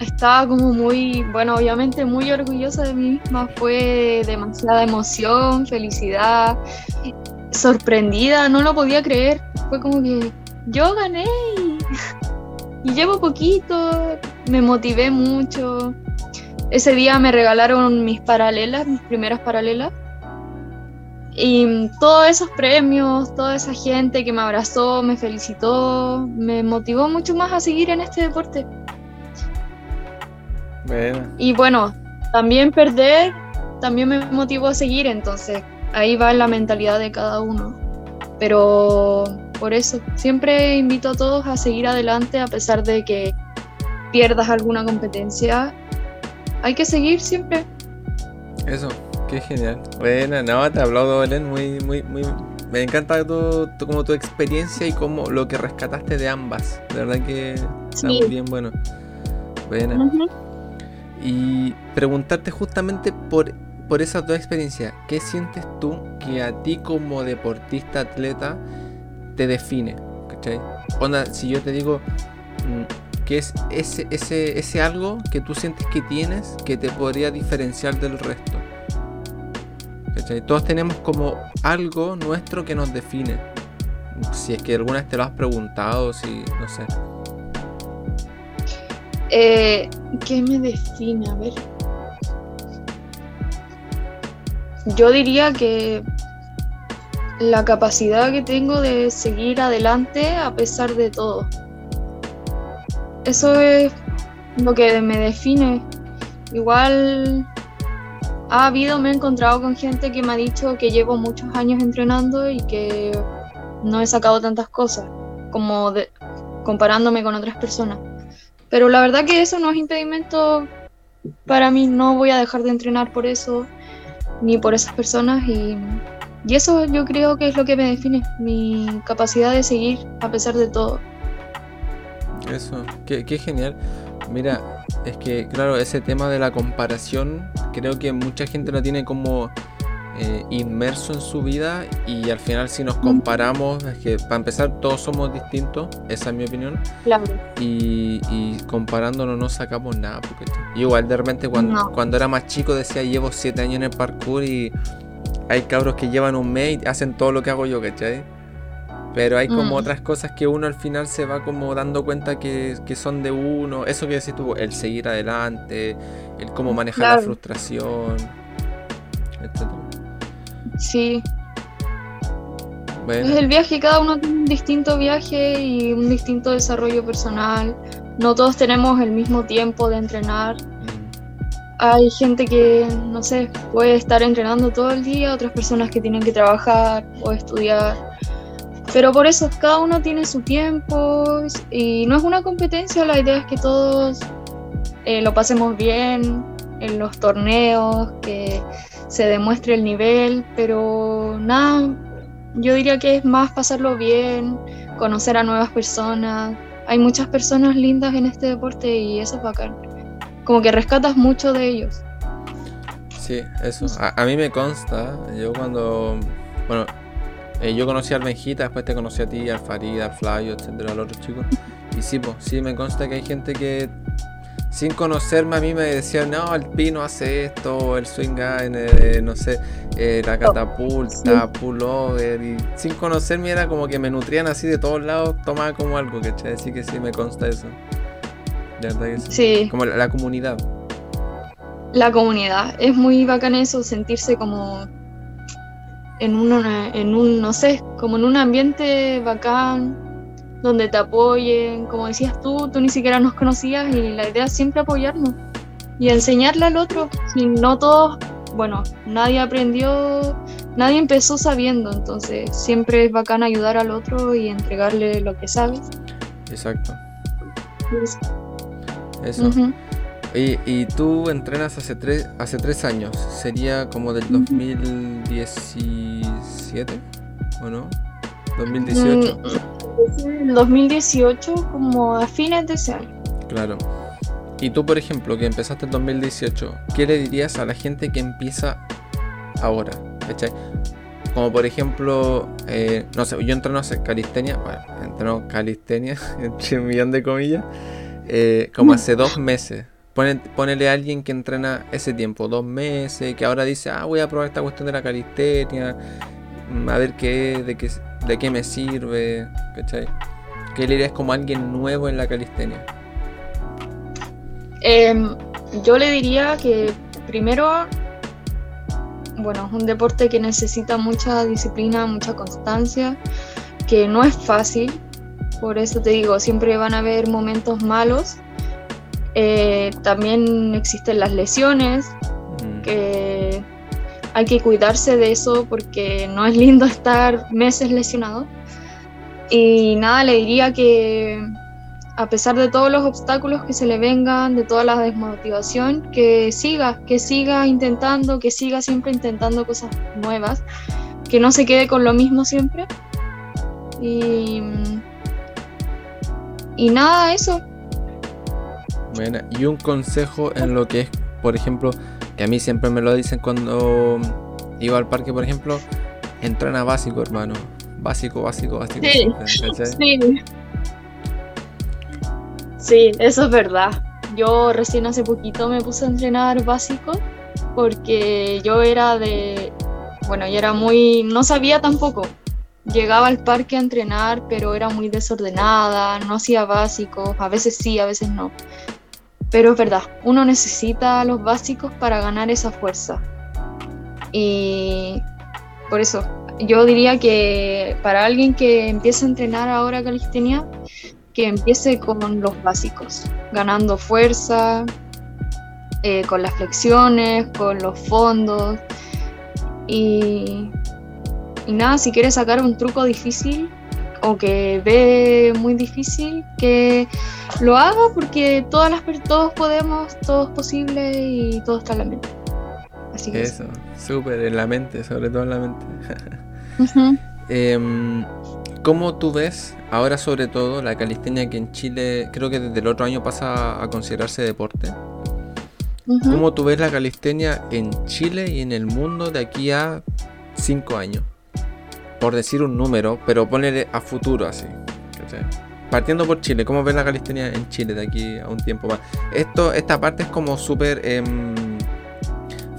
estaba como muy, bueno, obviamente muy orgullosa de mí misma, fue demasiada emoción, felicidad, sorprendida, no lo podía creer, fue como que yo gané y y llevo poquito, me motivé mucho. Ese día me regalaron mis paralelas, mis primeras paralelas. Y todos esos premios, toda esa gente que me abrazó, me felicitó, me motivó mucho más a seguir en este deporte. Y bueno, también perder también me motivó a seguir, entonces ahí va la mentalidad de cada uno. Pero por eso. Siempre invito a todos a seguir adelante a pesar de que pierdas alguna competencia. hay que seguir siempre. Eso, qué genial. Bueno, no, te aplaudo, Belén, muy, muy, muy... Me encanta tu, como tu experiencia y como lo que rescataste de ambas. De verdad que está muy bien bueno. Bueno. Y preguntarte justamente por, por esas dos experiencias, ¿qué sientes tú que a ti como deportista, atleta, te define? ¿Cachai? Onda, si yo te digo, mm, ¿qué es ese, ese, ese algo que tú sientes que tienes que te podría diferenciar del resto? Todos tenemos como algo nuestro que nos define. Si es que alguna vez te lo has preguntado, si no sé. Eh, ¿Qué me define? A ver. Yo diría que la capacidad que tengo de seguir adelante a pesar de todo. Eso es lo que me define. Igual ha habido, me he encontrado con gente que me ha dicho que llevo muchos años entrenando y que no he sacado tantas cosas, como de, comparándome con otras personas. Pero la verdad que eso no es impedimento para mí, no voy a dejar de entrenar por eso, ni por esas personas y, y eso yo creo que es lo que me define, mi capacidad de seguir a pesar de todo. Eso, qué, qué genial. Mira, es que claro, ese tema de la comparación, creo que mucha gente lo tiene como eh, inmerso en su vida y al final si nos comparamos, es que para empezar todos somos distintos, esa es mi opinión. Claro. Y, comparándonos no sacamos nada. Porque, igual de repente cuando, cuando era más chico decía llevo 7 años en el parkour y hay cabros que llevan un mes y hacen todo lo que hago yo, ¿cachai? Pero hay como mm. otras cosas que uno al final se va como dando cuenta que, son de uno. Eso que decís tú, el seguir adelante, el cómo manejar la frustración, etc. Sí. Es el viaje, cada uno tiene un distinto viaje y un distinto desarrollo personal. No todos tenemos el mismo tiempo de entrenar. Hay gente que, no sé, puede estar entrenando todo el día, otras personas que tienen que trabajar o estudiar pero por eso cada uno tiene su tiempo y no es una competencia, la idea es que todos eh, lo pasemos bien en los torneos, que se demuestre el nivel, pero nada, yo diría que es más pasarlo bien, conocer a nuevas personas. Hay muchas personas lindas en este deporte y eso es bacán. Como que rescatas mucho de ellos. Sí, eso. A, a mí me consta, yo cuando, bueno, eh, yo conocí al Benjita, después te conocí a ti, al Farid, al Flavio, etcétera, a los otros chicos. Y sí, pues, sí, me consta que hay gente que sin conocerme a mí me decía, no, el pino hace esto, el swing eh, no sé, eh, la catapulta, pullover, y sin conocerme era como que me nutrían así de todos lados, tomaba como algo, ¿cachai? Así que sí, me consta eso. De verdad que sí. Como la comunidad. La comunidad, es muy bacán eso, sentirse como en, una, en un, no sé, como en un ambiente bacán, donde te apoyen, como decías tú, tú ni siquiera nos conocías y la idea es siempre apoyarnos y enseñarle al otro. Si no todos, bueno, nadie aprendió, nadie empezó sabiendo, entonces siempre es bacán ayudar al otro y entregarle lo que sabes. Exacto. Eso. Y, tú entrenas hace tres, hace tres años, sería como del 2017, ¿o no? 2018. El 2018, como a fines de ese año. Claro. Y tú, por ejemplo, que empezaste en 2018, ¿qué le dirías a la gente que empieza ahora? Como por ejemplo, eh, no sé, yo entreno calistenia, bueno, entreno calistenia, entre un millón de comillas, eh, como hace dos meses. Ponele, a alguien que entrena ese tiempo, dos meses, que ahora dice, ah, voy a probar esta cuestión de la calistenia, mm, a ver qué, de, qué, de qué me sirve, ¿cachai? ¿Qué le dirías como alguien nuevo en la calistenia? Em, yo le diría que primero, bueno, es un deporte que necesita mucha disciplina, mucha constancia, que no es fácil, por eso te digo, siempre van a haber momentos malos eh, también existen las lesiones, mm. que hay que cuidarse de eso porque no es lindo estar meses lesionado. Y nada, le diría que a pesar de todos los obstáculos que se le vengan, de toda la desmotivación, que siga, que siga intentando, que siga siempre intentando cosas nuevas, que no se quede con lo mismo siempre. Y, y nada, eso. Bueno, y un consejo en lo que es, por ejemplo, que a mí siempre me lo dicen cuando iba al parque, por ejemplo, entrena básico, hermano. Básico, básico, básico. Sí, sí. eso es verdad. Yo recién hace poquito me puse a entrenar básico porque yo era de, bueno, yo era muy, no sabía tampoco. Llegaba al parque a entrenar, pero era muy desordenada, no hacía básicos, a veces sí, a veces no. Pero es verdad, uno necesita los básicos para ganar esa fuerza. Y por eso, yo diría que para alguien que empiece a entrenar ahora calistenia, que empiece con los básicos, ganando fuerza, eh, con las flexiones, con los fondos. Y, y nada, si quieres sacar un truco difícil o que ve muy difícil, que lo haga porque todas las todos podemos, todo es posible y todo está en la mente. Así que eso, súper en la mente, sobre todo en la mente. Em, ¿Cómo tú ves ahora sobre todo la calistenia que en Chile creo que desde el otro año pasa a considerarse deporte? ¿Cómo tú ves la calistenia en Chile y en el mundo de aquí a cinco años? Por decir un número, pero ponerle a futuro así. Partiendo por Chile, ¿cómo ves la calistenia en Chile de aquí a un tiempo más? Esto, esta parte es como súper em,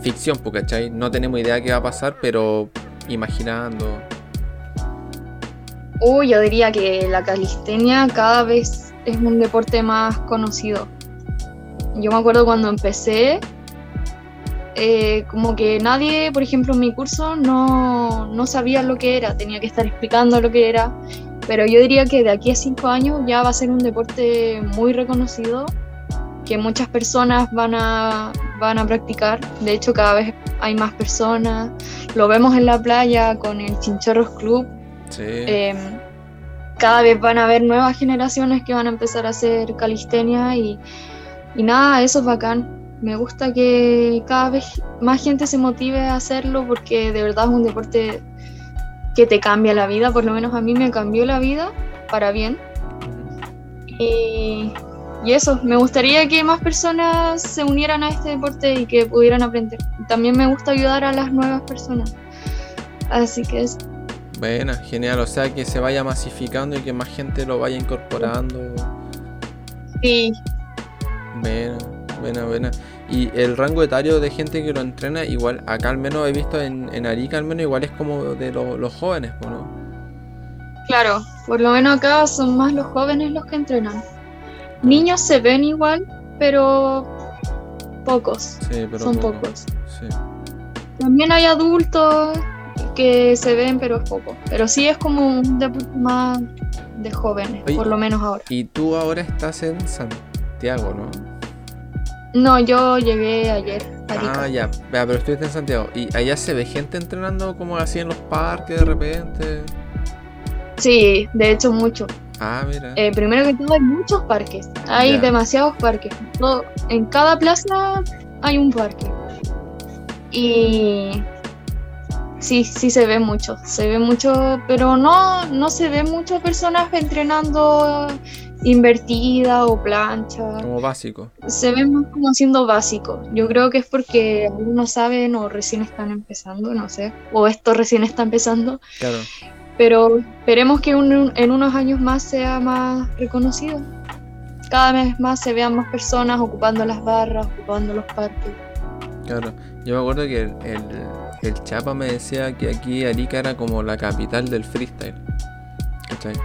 ficción, ¿cachai? No tenemos idea de qué va a pasar, pero imaginando. Uy, yo diría que la calistenia cada vez es un deporte más conocido. Yo me acuerdo cuando empecé, eh, como que nadie, por ejemplo, en mi curso no, no sabía lo que era, tenía que estar explicando lo que era, pero yo diría que de aquí a cinco años ya va a ser un deporte muy reconocido, que muchas personas van a, van a practicar, de hecho cada vez hay más personas, lo vemos en la playa con el Chinchorros Club. Em, cada vez van a haber nuevas generaciones que van a empezar a hacer calistenia y, y nada, eso es bacán. Me gusta que cada vez más gente se motive a hacerlo porque de verdad es un deporte que te cambia la vida, por lo menos a mí me cambió la vida para bien. Y y eso, me gustaría que más personas se unieran a este deporte y que pudieran aprender. También me gusta ayudar a las nuevas personas. Así que es. Buena, genial. O sea, que se vaya masificando y que más gente lo vaya incorporando. Sí. Buena, buena, buena. Y el rango etario de gente que lo entrena, igual, acá al menos he visto en, en Arica, al menos igual es como de los jóvenes, ¿no? Claro, por lo menos acá son más los jóvenes los que entrenan. Niños se ven igual, pero pocos. Son pocos. También hay adultos que se ven, pero es poco. Pero sí es como un deporte más de jóvenes, por lo menos ahora. Y tú ahora estás en Santiago, ¿no? No, yo llegué ayer. Ah, ya, pero estoy en Santiago. ¿Y allá se ve gente entrenando como así en los parques de repente? Sí, de hecho mucho. Ah, mira. Eh, primero que todo hay muchos parques, hay demasiados parques. en cada plaza hay un parque. Y sí, sí se ve mucho, se ve mucho, pero no, no se ve muchas personas entrenando invertida o plancha. Como básico. Se ve más como haciendo básico. Yo creo que es porque algunos saben o recién están empezando, no sé, o esto recién está empezando. Claro pero esperemos que en unos años más sea más reconocido. Cada vez más se vean más personas ocupando las barras, ocupando los parques. Claro, yo me acuerdo que el, Chapa me decía que aquí Arica era como la capital del freestyle.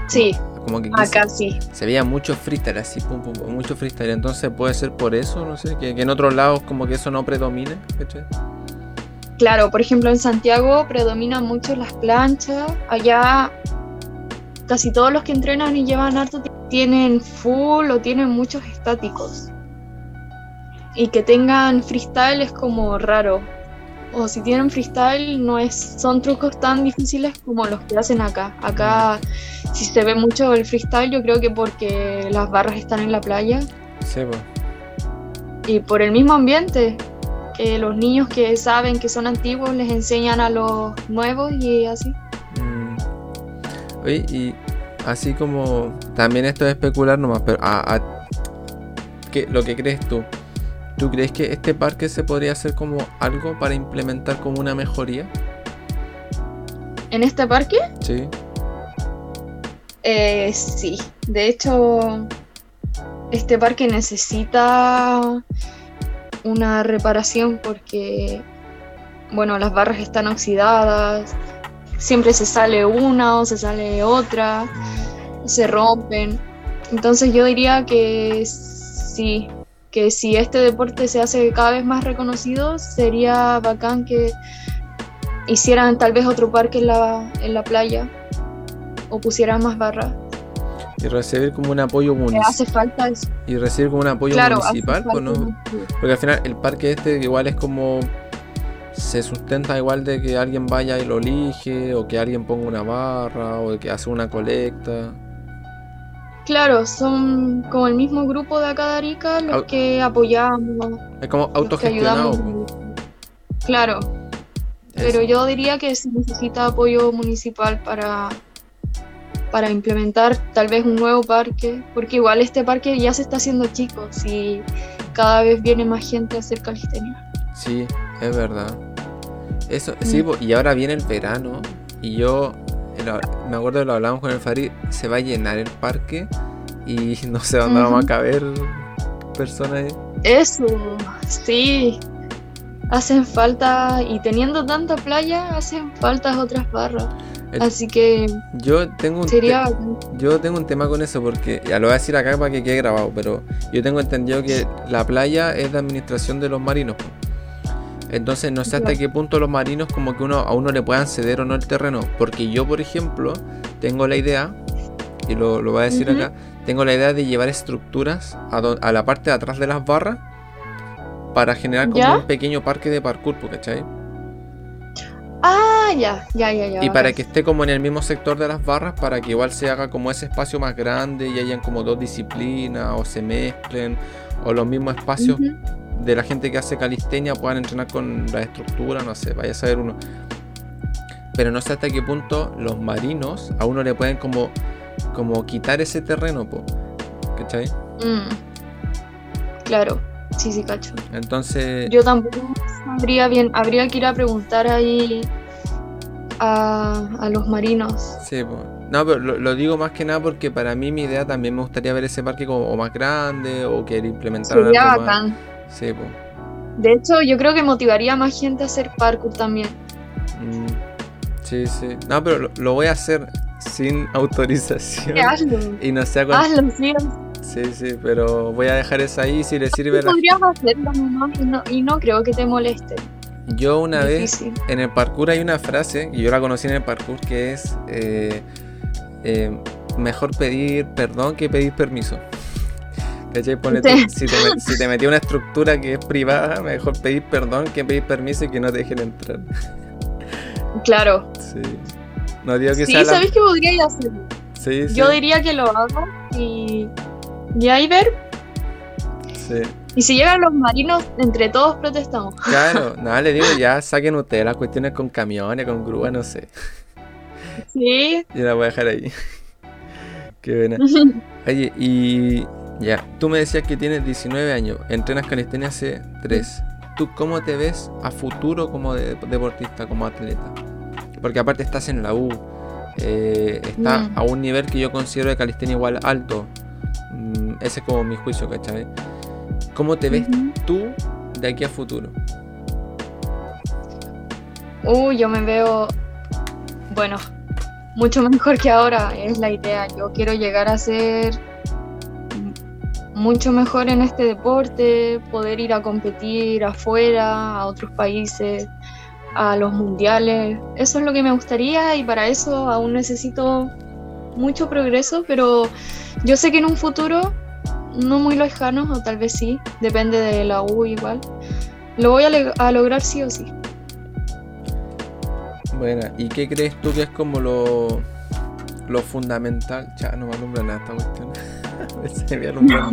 Sí, como que acá sí. Se veía mucho freestyle, así, pum, pum, mucho freestyle. Entonces puede ser por eso, no sé, que, en otros lados como que eso no predomine. ¿cachai? Claro, por ejemplo en Santiago predominan mucho las planchas, allá casi todos los que entrenan y llevan harto tienen full o tienen muchos estáticos. Y que tengan freestyle es como raro. O si tienen freestyle no es son trucos tan difíciles como los que hacen acá. Acá si se ve mucho el freestyle, yo creo que porque las barras están en la playa Sí, pues. y por el mismo ambiente. Que los niños que saben que son antiguos les enseñan a los nuevos y así. Mm. Oye, y así como también esto es especular nomás, pero a, a- ¿qué- lo que crees tú, ¿tú crees que este parque se podría hacer como algo para implementar como una mejoría? En este parque, Sí. eh, sí. De hecho, este parque necesita una reparación porque, bueno, las barras están oxidadas. Siempre se sale una o se sale otra. se rompen. Entonces yo diría que sí, que si este deporte se hace cada vez más reconocido, sería bacán que hicieran tal vez otro parque en la, en la playa o pusieran más barras. Y recibir como un apoyo Que municipal. hace falta eso. Y recibir como un apoyo Claro, municipal, pues, ¿no? un- Porque al final el parque este igual es como se sustenta igual de que alguien vaya y lo elige, o que alguien ponga una barra, o de que hace una colecta. Claro, son como el mismo grupo de acá de Arica los Au- que apoyamos, Es como los que autogestionado. ayudamos. Claro. Pero yo diría que se necesita apoyo municipal para, para implementar tal vez un nuevo parque, porque igual este parque ya se está haciendo chico, si cada vez viene más gente a hacer calistenia. Sí, es verdad. Eso, sí, Mm. y ahora viene el verano y yo lo- me acuerdo que lo hablamos con el Farid, se va a llenar el parque y no sé dónde vamos a caber personas. ahí. Eso, sí, hacen falta, y teniendo tanta playa, hacen falta otras barras. El- Así que Yo tengo un sería te- bacán. yo tengo un tema con eso porque ya lo voy a decir acá para que quede grabado, pero yo tengo entendido que la playa es de administración de los marinos. Entonces no sé hasta qué punto los marinos como que uno a uno le puedan ceder o no el terreno, porque yo por ejemplo tengo la idea y lo, lo voy a decir acá, tengo la idea de llevar estructuras a, do- a la parte de atrás de las barras para generar como ¿Ya? un pequeño parque de parkour, ¿cachai? Ah, ya, ya, ya, ya. Y para que esté como en el mismo sector de las barras, para que igual se haga como ese espacio más grande y hayan como dos disciplinas o se mezclen, o los mismos espacios. De la gente que hace calistenia puedan entrenar con la estructura, no sé, vaya a saber uno. Pero no sé hasta qué punto los marinos a uno le pueden como, como quitar ese terreno, po, ¿cachai? Mm. Claro, sí, sí, cacho. Entonces, Yo tampoco sabría bien, habría que ir a preguntar ahí a, a los marinos. sí, po. No, pero lo, lo digo más que nada porque para mí mi idea también me gustaría ver ese parque como o más grande o querer implementar Sería algo más. Sí, po. De hecho, yo creo que motivaría a más gente a hacer parkour también. Mm, sí, sí. No, pero lo, lo voy a hacer sin autorización. Hazlo, Y no sé hazlo, sí. Sí, sí, pero voy a dejar eso ahí si le sirve. la- Podrías hacerlo nomás y no, y no creo que te moleste. Yo una vez en el parkour hay una frase, y yo la conocí en el parkour, que es eh, eh, mejor pedir perdón que pedir permiso. ¿Cachai? Ponle tú, Sí. si, te, si te metí a una estructura que es privada, mejor pedir perdón que pedir permiso y que no te dejen entrar. Claro. Sí. No digo que Sí, sea la... ¿sabéis que podría hacerlo? Sí, sí, Yo diría que lo hago y, y ahí ver. sí. Y si llegan los marinos, entre todos protestamos. Claro, nada, le digo ya, saquen ustedes las cuestiones con camiones, con grúa, no sé. Sí. Yo la voy a dejar ahí. Qué buena. Oye, y ya, tú me decías que tienes 19 años, entrenas calistenia hace 3. ¿Tú cómo te ves a futuro como de- deportista, como atleta? Porque aparte estás en la U, eh, está Mm. a un nivel que yo considero de calistenia igual alto. Mm, ese es como mi juicio, ¿cachai? ¿Cómo te ves tú de aquí a futuro? Uh, yo me veo, bueno, mucho mejor que ahora, es la idea. Yo quiero llegar a ser mucho mejor en este deporte, poder ir a competir afuera, a otros países, a los mundiales. Eso es lo que me gustaría y para eso aún necesito mucho progreso, pero yo sé que en un futuro, no muy lejano, o tal vez sí, depende de la U igual, lo voy a, a lograr sí o sí. Buena, ¿y qué crees tú que es como lo, lo fundamental. Ya no me alumbra nada esta cuestión. Se me alumbra.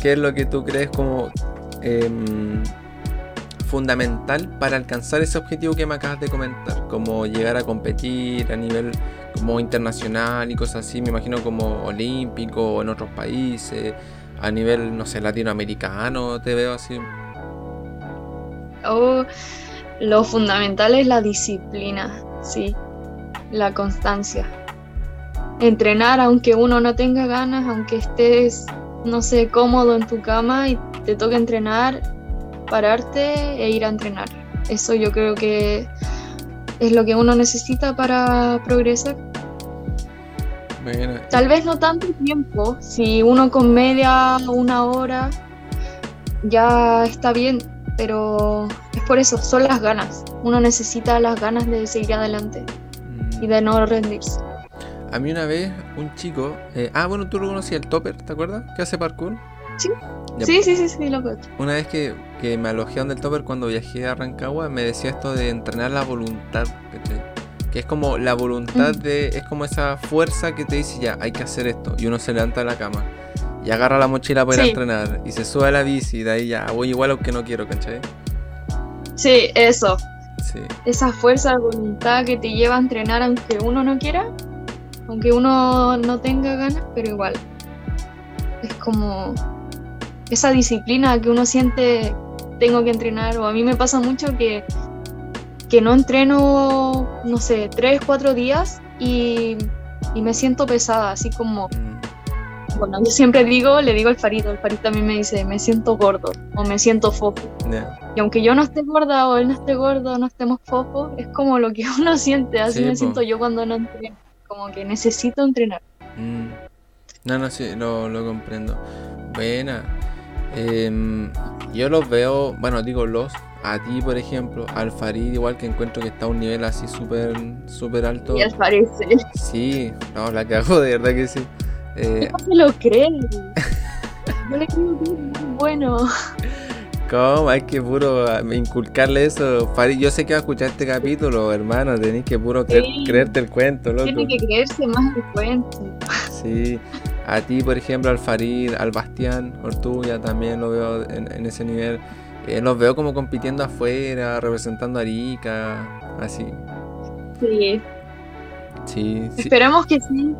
¿Qué es lo que tú crees como em, fundamental para alcanzar ese objetivo que me acabas de comentar? Como llegar a competir a nivel como internacional y cosas así, me imagino como olímpico en otros países, a nivel, no sé, latinoamericano, te veo así. Oh, lo fundamental es la disciplina, sí, la constancia. Entrenar aunque uno no tenga ganas, aunque estés, no sé, cómodo en tu cama y te toque entrenar, pararte e ir a entrenar. Eso yo creo que es lo que uno necesita para progresar. Tal vez no tanto tiempo, si uno con media una hora ya está bien, pero es por eso, son las ganas. Uno necesita las ganas de seguir adelante y de no rendirse. A mí una vez un chico, eh, ah bueno, tú lo conocías, el Topper, ¿te acuerdas? Que hace parkour. Sí. sí, sí, sí, sí, lo Una vez que, que me alojé donde el Topper cuando viajé a Rancagua, me decía esto de entrenar la voluntad. Que es como la voluntad de. Es como esa fuerza que te dice ya, hay que hacer esto. Y uno se levanta de la cama. Y agarra la mochila para ir a entrenar. Y se sube a la bici. Y de ahí ya voy igual aunque no quiero, ¿cachai? Sí, eso. Sí. Esa fuerza de voluntad que te lleva a entrenar aunque uno no quiera. Aunque uno no tenga ganas, pero igual. Es como esa disciplina que uno siente tengo que entrenar. O a mí me pasa mucho que que no entreno, no sé, tres, cuatro días y, me siento pesada, así como, mm. Bueno, yo siempre digo, le digo al Farito, el Farito también me dice, me siento gordo o me siento fofo. Y aunque yo no esté gorda o él no esté gordo, no estemos fofos, es como lo que uno siente, así me siento yo cuando no entreno, como que necesito entrenar. Mm. No, no, sí, lo, lo comprendo. Buena. Em, yo los veo, bueno, digo los, a ti, por ejemplo, al Farid, igual que encuentro que está a un nivel así súper súper alto. Y al Farid, sí. Sí, no, la cago, de verdad que sí. Eh... No se lo creen. Yo le creo que es muy bueno. ¿Cómo? Hay que puro ah, inculcarle eso. Farid, yo sé que va a escuchar este capítulo, hermano. Tenés que puro creerte el cuento, loco. Tiene que creerse más el cuento. Sí. A ti, por ejemplo, al Farid, al Bastián Ortuya también lo veo en, en ese nivel. Eh, los veo como compitiendo afuera, representando a Arica, así. Sí. Sí, Esperamos que sí.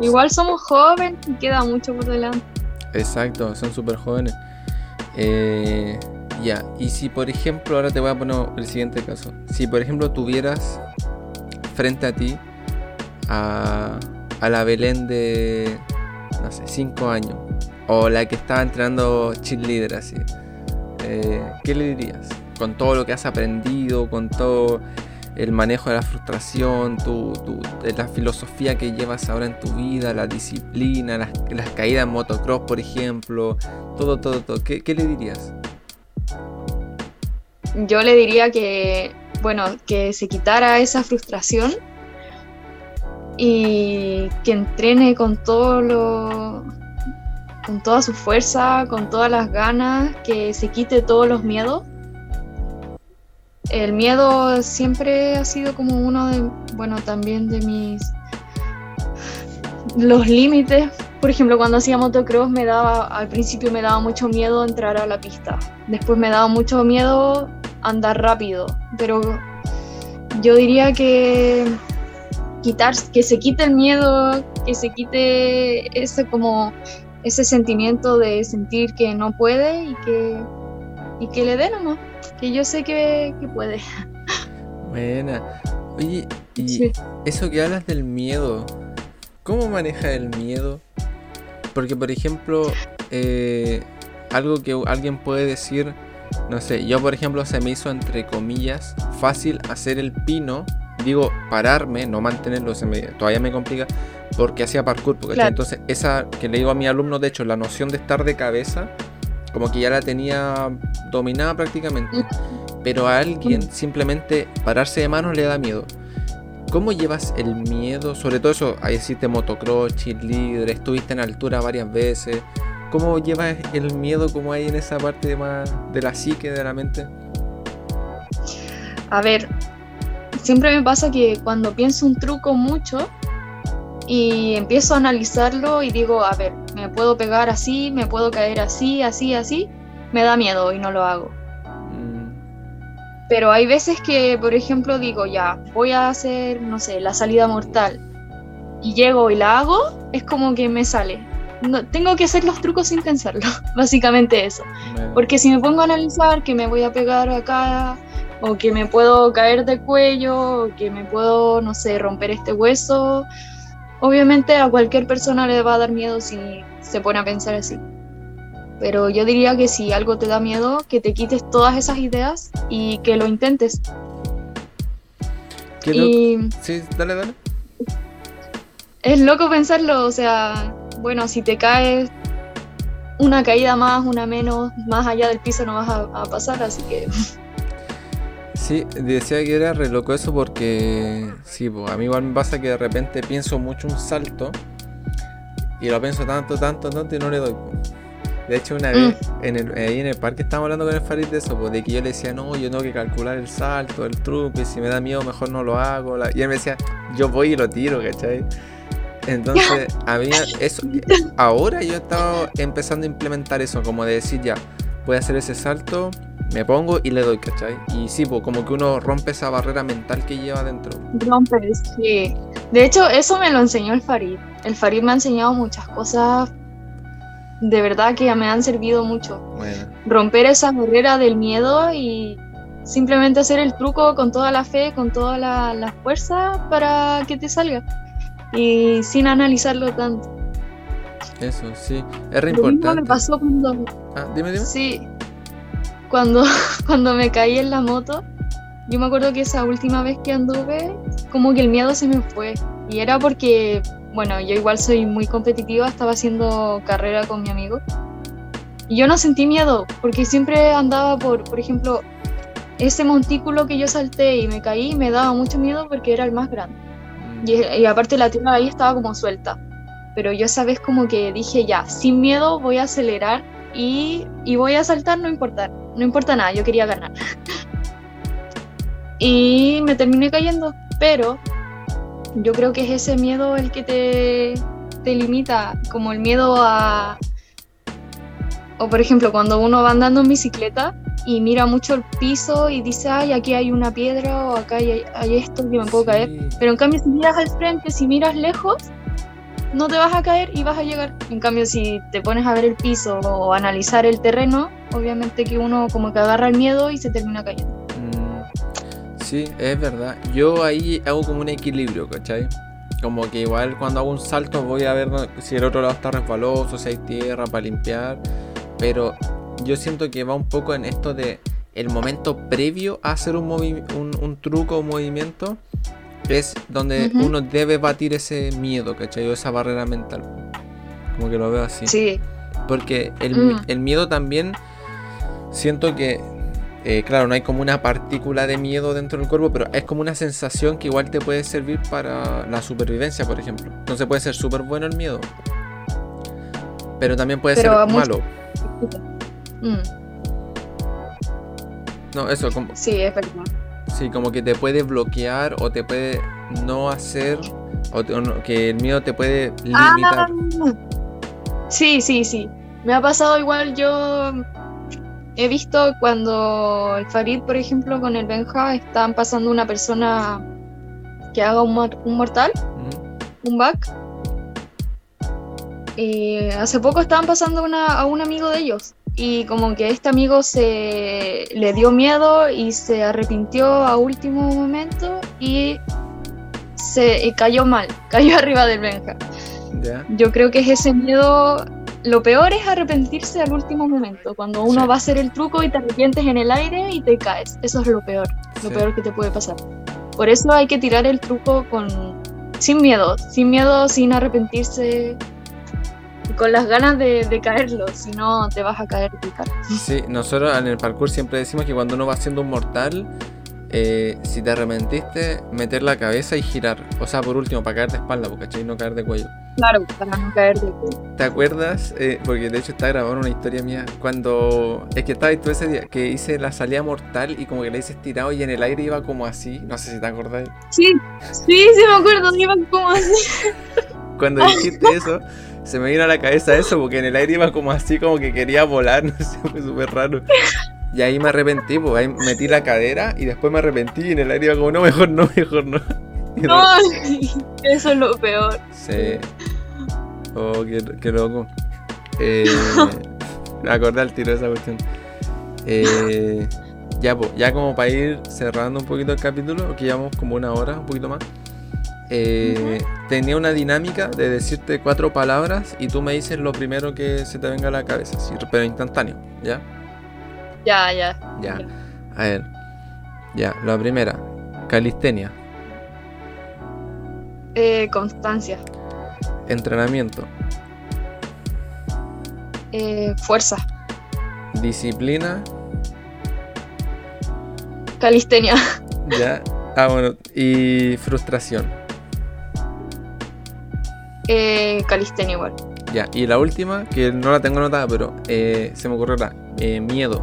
Igual somos jóvenes y queda mucho por delante. Exacto, son súper jóvenes. Eh, ya, y si por ejemplo, ahora te voy a poner el siguiente caso. Si por ejemplo tuvieras frente a ti a, a la Belén de, no sé, 5 años, o la que estaba entrenando cheerleader así eh, ¿qué le dirías? Con todo lo que has aprendido, con todo el manejo de la frustración, tu, la filosofía que llevas ahora en tu vida, la disciplina, las, caídas en motocross, por ejemplo, todo, todo, todo. ¿Qué, le dirías? Yo le diría que, bueno, que se quitara esa frustración y que entrene con todo lo, con toda su fuerza, con todas las ganas, que se quite todos los miedos. El miedo siempre ha sido como uno de, bueno, también de mis los límites. Por ejemplo, cuando hacía motocross me daba, al principio me daba mucho miedo entrar a la pista. Después me daba mucho miedo andar rápido. Pero yo diría que quitar, que se quite el miedo, que se quite ese como ese sentimiento de sentir que no puede y que, y que le dé nomás, que yo sé que, puede. Buena. Oye, y eso que hablas del miedo, ¿cómo maneja el miedo? Porque, por ejemplo, eh, algo que alguien puede decir, no sé, yo por ejemplo se me hizo entre comillas fácil hacer el pino, digo pararme, no mantenerlo, se me, todavía me complica, porque hacía parkour. Porque, Entonces, esa que le digo a mi alumno, de hecho, la noción de estar de cabeza, como que ya la tenía dominada prácticamente. Pero a alguien simplemente pararse de manos le da miedo. ¿Cómo llevas el miedo? Sobre todo eso, ahí hiciste motocross, cheerleader, estuviste en altura varias veces. ¿Cómo llevas el miedo como hay en esa parte más de la psique, de la mente? A ver, siempre me pasa que cuando pienso un truco mucho y empiezo a analizarlo y digo, a ver, me puedo pegar así, me puedo caer así, así, así, me da miedo y no lo hago. Mm, Pero hay veces que, por ejemplo, digo, ya, voy a hacer, no sé, la salida mortal. Y llego y la hago, es como que me sale. No, tengo que hacer los trucos sin pensarlo, básicamente eso. bueno. Porque si me pongo a analizar que me voy a pegar acá, o que me puedo caer de cuello, o que me puedo, no sé, romper este hueso, obviamente a cualquier persona le va a dar miedo si se pone a pensar así. Pero yo diría que si algo te da miedo, que te quites todas esas ideas y que lo intentes. Qué. Y Sí, dale, dale. es loco pensarlo, o sea, bueno, si te caes una caída más, una menos, más allá del piso no vas a, a pasar, así que Sí, decía que era re loco eso porque sí, pues, a mí igual me pasa que de repente pienso mucho un salto y lo pienso tanto, tanto, tanto y no le doy. po. De hecho, una vez en el, ahí en el parque estábamos hablando con el Farid de eso, pues, de que yo le decía, no, yo tengo que calcular el salto, el truco, y si me da miedo mejor no lo hago. la- Y él me decía, yo voy y lo tiro, ¿cachai? Entonces, a mí eso, ahora yo he estado empezando a implementar eso, como de decir, ya, voy a hacer ese salto, me pongo y le doy, ¿cachai? Y sí, pues como que uno rompe esa barrera mental que lleva dentro. rompes, sí. De hecho, eso me lo enseñó el Farid. El Farid me ha enseñado muchas cosas de verdad que me han servido mucho. Bueno, Romper esa barrera del miedo y simplemente hacer el truco con toda la fe, con toda la, la fuerza para que te salga. Y sin analizarlo tanto. eso, sí. Es re Lo mismo me importante. pasó cuando, Ah, dime, dime. Sí. Cuando, cuando me caí en la moto, yo me acuerdo que esa última vez que anduve, como que el miedo se me fue. Y era porque, bueno, yo igual soy muy competitiva, estaba haciendo carrera con mi amigo. Y yo no sentí miedo, porque siempre andaba por, por ejemplo, ese montículo que yo salté y me caí, me daba mucho miedo porque era el más grande. Mm, Y, y aparte la tierra ahí estaba como suelta. Pero yo esa vez como que dije ya, sin miedo voy a acelerar y, y voy a saltar, no importa, no importa nada, yo quería ganar. y me terminé cayendo, pero yo creo que es ese miedo el que te, te limita, como el miedo a... O por ejemplo, cuando uno va andando en bicicleta y mira mucho el piso y dice, ay, aquí hay una piedra o acá hay, hay esto que me puedo caer. Pero en cambio, si miras al frente, si miras lejos, no te vas a caer y vas a llegar. En cambio, si te pones a ver el piso o analizar el terreno, obviamente que uno como que agarra el miedo y se termina cayendo. Mm, Sí, es verdad. Yo ahí hago como un equilibrio, ¿cachai? Como que igual cuando hago un salto voy a ver si el otro lado está resbaloso, si hay tierra para limpiar. Pero yo siento que va un poco en esto de el momento previo a hacer un, un truco o movimiento. Es donde uno debe batir ese miedo, ¿cachai? O esa barrera mental. Como que lo veo así. Sí, Porque el, Mm. el miedo también siento que, eh, claro, no hay como una partícula de miedo dentro del cuerpo, pero es como una sensación que igual te puede servir para la supervivencia, por ejemplo. Entonces puede ser súper bueno el miedo. Pero también puede Pero ser malo. Mm, No, eso, como, sí, es verdad. Sí, como que te puede bloquear o te puede no hacer, o, te- o no- que el miedo te puede limitar. Ah, sí, sí, sí. Me ha pasado igual, yo he visto cuando el Farid, por ejemplo, con el Benja, están pasando una persona que haga un, mor- un mortal, un back. Y hace poco estaban pasando una- a un amigo de ellos. Y como que este amigo se le dio miedo y se arrepintió a último momento y se y cayó mal, cayó arriba del Benja. ¿Ya? Yo creo que es ese miedo. Lo peor es arrepentirse al último momento, cuando uno Sí. va a hacer el truco y te arrepientes en el aire y te caes. Eso es lo peor, lo Sí. peor que te puede pasar. Por eso hay que tirar el truco con sin miedo, sin miedo, sin arrepentirse, con las ganas de, de caerlo, si no te vas a caer cara. Sí, nosotros en el parkour siempre decimos que cuando uno va haciendo un mortal, eh, si te arrepentiste, meter la cabeza y girar. O sea, por último, para caer de espalda, porque ¿cachai? No caer de cuello. Claro, para no caer de ¿Te acuerdas? Eh, porque de hecho está grabando una historia mía. Cuando. Es que estaba tú ese día que hice la salida mortal y como que la hice estirado y en el aire iba como así. No sé si te acordáis. Sí, sí, sí me acuerdo, iba como así. Cuando dijiste eso, se me vino a la cabeza eso, porque en el aire iba como así, como que quería volar, no sé, fue súper raro. Y ahí me arrepentí, pues ahí metí la cadera y después me arrepentí y en el aire iba como, no, mejor no, mejor no. No, eso es lo peor. Sí. Oh, qué, qué loco. Eh, me acordé al tiro de esa cuestión. Eh, ya, pues, ya como para ir cerrando un poquito el capítulo, que llevamos como una hora, un poquito más. Eh, Tenía una dinámica de decirte cuatro palabras y tú me dices lo primero que se te venga a la cabeza, sí, pero instantáneo, ¿ya? Ya, ya. Ya. A ver. Ya, la primera. Calistenia. Eh, constancia, Entrenamiento. eh, fuerza, Disciplina. calistenia, Ya. Ah, bueno. Y frustración. Eh, calistenia igual. Ya. Y la última, que no la tengo anotada, pero eh, se me ocurrió la. eh, miedo.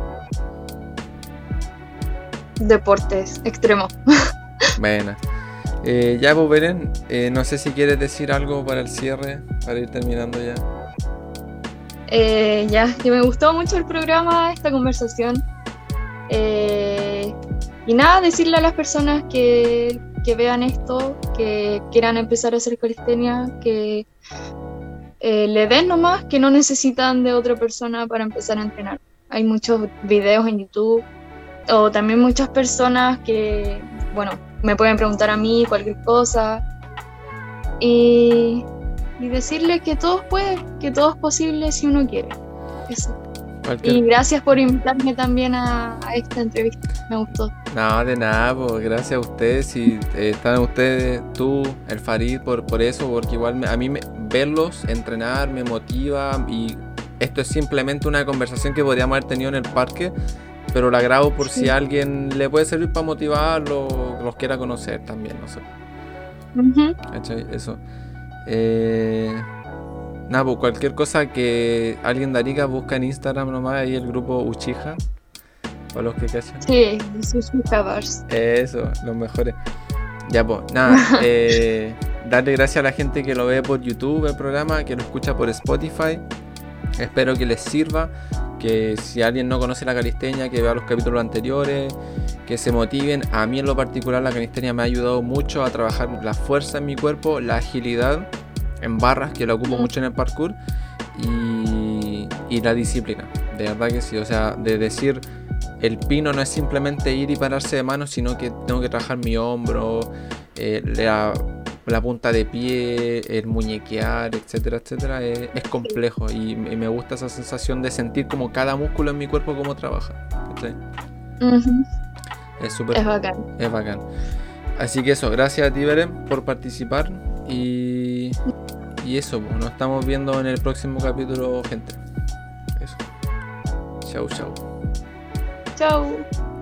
Deportes extremos. Buena. Eh, ya, pues, Beren, eh, no sé si quieres decir algo para el cierre, para ir terminando ya. Eh, ya, que me gustó mucho el programa, esta conversación. Eh, y nada, decirle a las personas que, que vean esto, que quieran empezar a hacer calistenia, que eh, le den nomás, que no necesitan de otra persona para empezar a entrenar. Hay muchos videos en YouTube, o también muchas personas que, bueno, me pueden preguntar a mí cualquier cosa. Y, y decirle que todo puede, que todo es posible si uno quiere. Eso. Cualquier- Y gracias por invitarme también a, a esta entrevista. Me gustó. No, de nada, pues gracias a ustedes y eh, están ustedes, tú, el Farid, por, por eso, porque igual me- a mí me- verlos entrenar me motiva y esto es simplemente una conversación que podríamos haber tenido en el parque, pero la grabo por si a alguien le puede servir para motivarlo, los quiera conocer también, no sé. ¿cachai? Eso. Eh, nada, pues cualquier cosa que alguien de Arica busca en Instagram nomás, ahí el grupo Uchiha, para los que cachan. Sí, Sushi Covers. Eso, los mejores. Ya, pues, nada. eh, darle gracias a la gente que lo ve por YouTube el programa, que lo escucha por Spotify. Espero que les sirva. Que si alguien no conoce la calistenia, que vea los capítulos anteriores. Que se motiven. A mí en lo particular la calistenia me ha ayudado mucho a trabajar la fuerza en mi cuerpo, la agilidad en barras, que la ocupo mucho en el parkour. Y, y la disciplina. De verdad que sí. O sea, de decir el pino no es simplemente ir y pararse de manos, sino que tengo que trabajar mi hombro, eh, la, la punta de pie, el muñequear, etcétera, etcétera. Es, es complejo y, me- me gusta esa sensación de sentir como cada músculo en mi cuerpo cómo trabaja. Es súper Es bacán. es bacán. Así que eso, gracias a ti, Beren, por participar. Y, y eso, pues, nos estamos viendo en el próximo capítulo, gente. Eso. Chau, chau. Chao.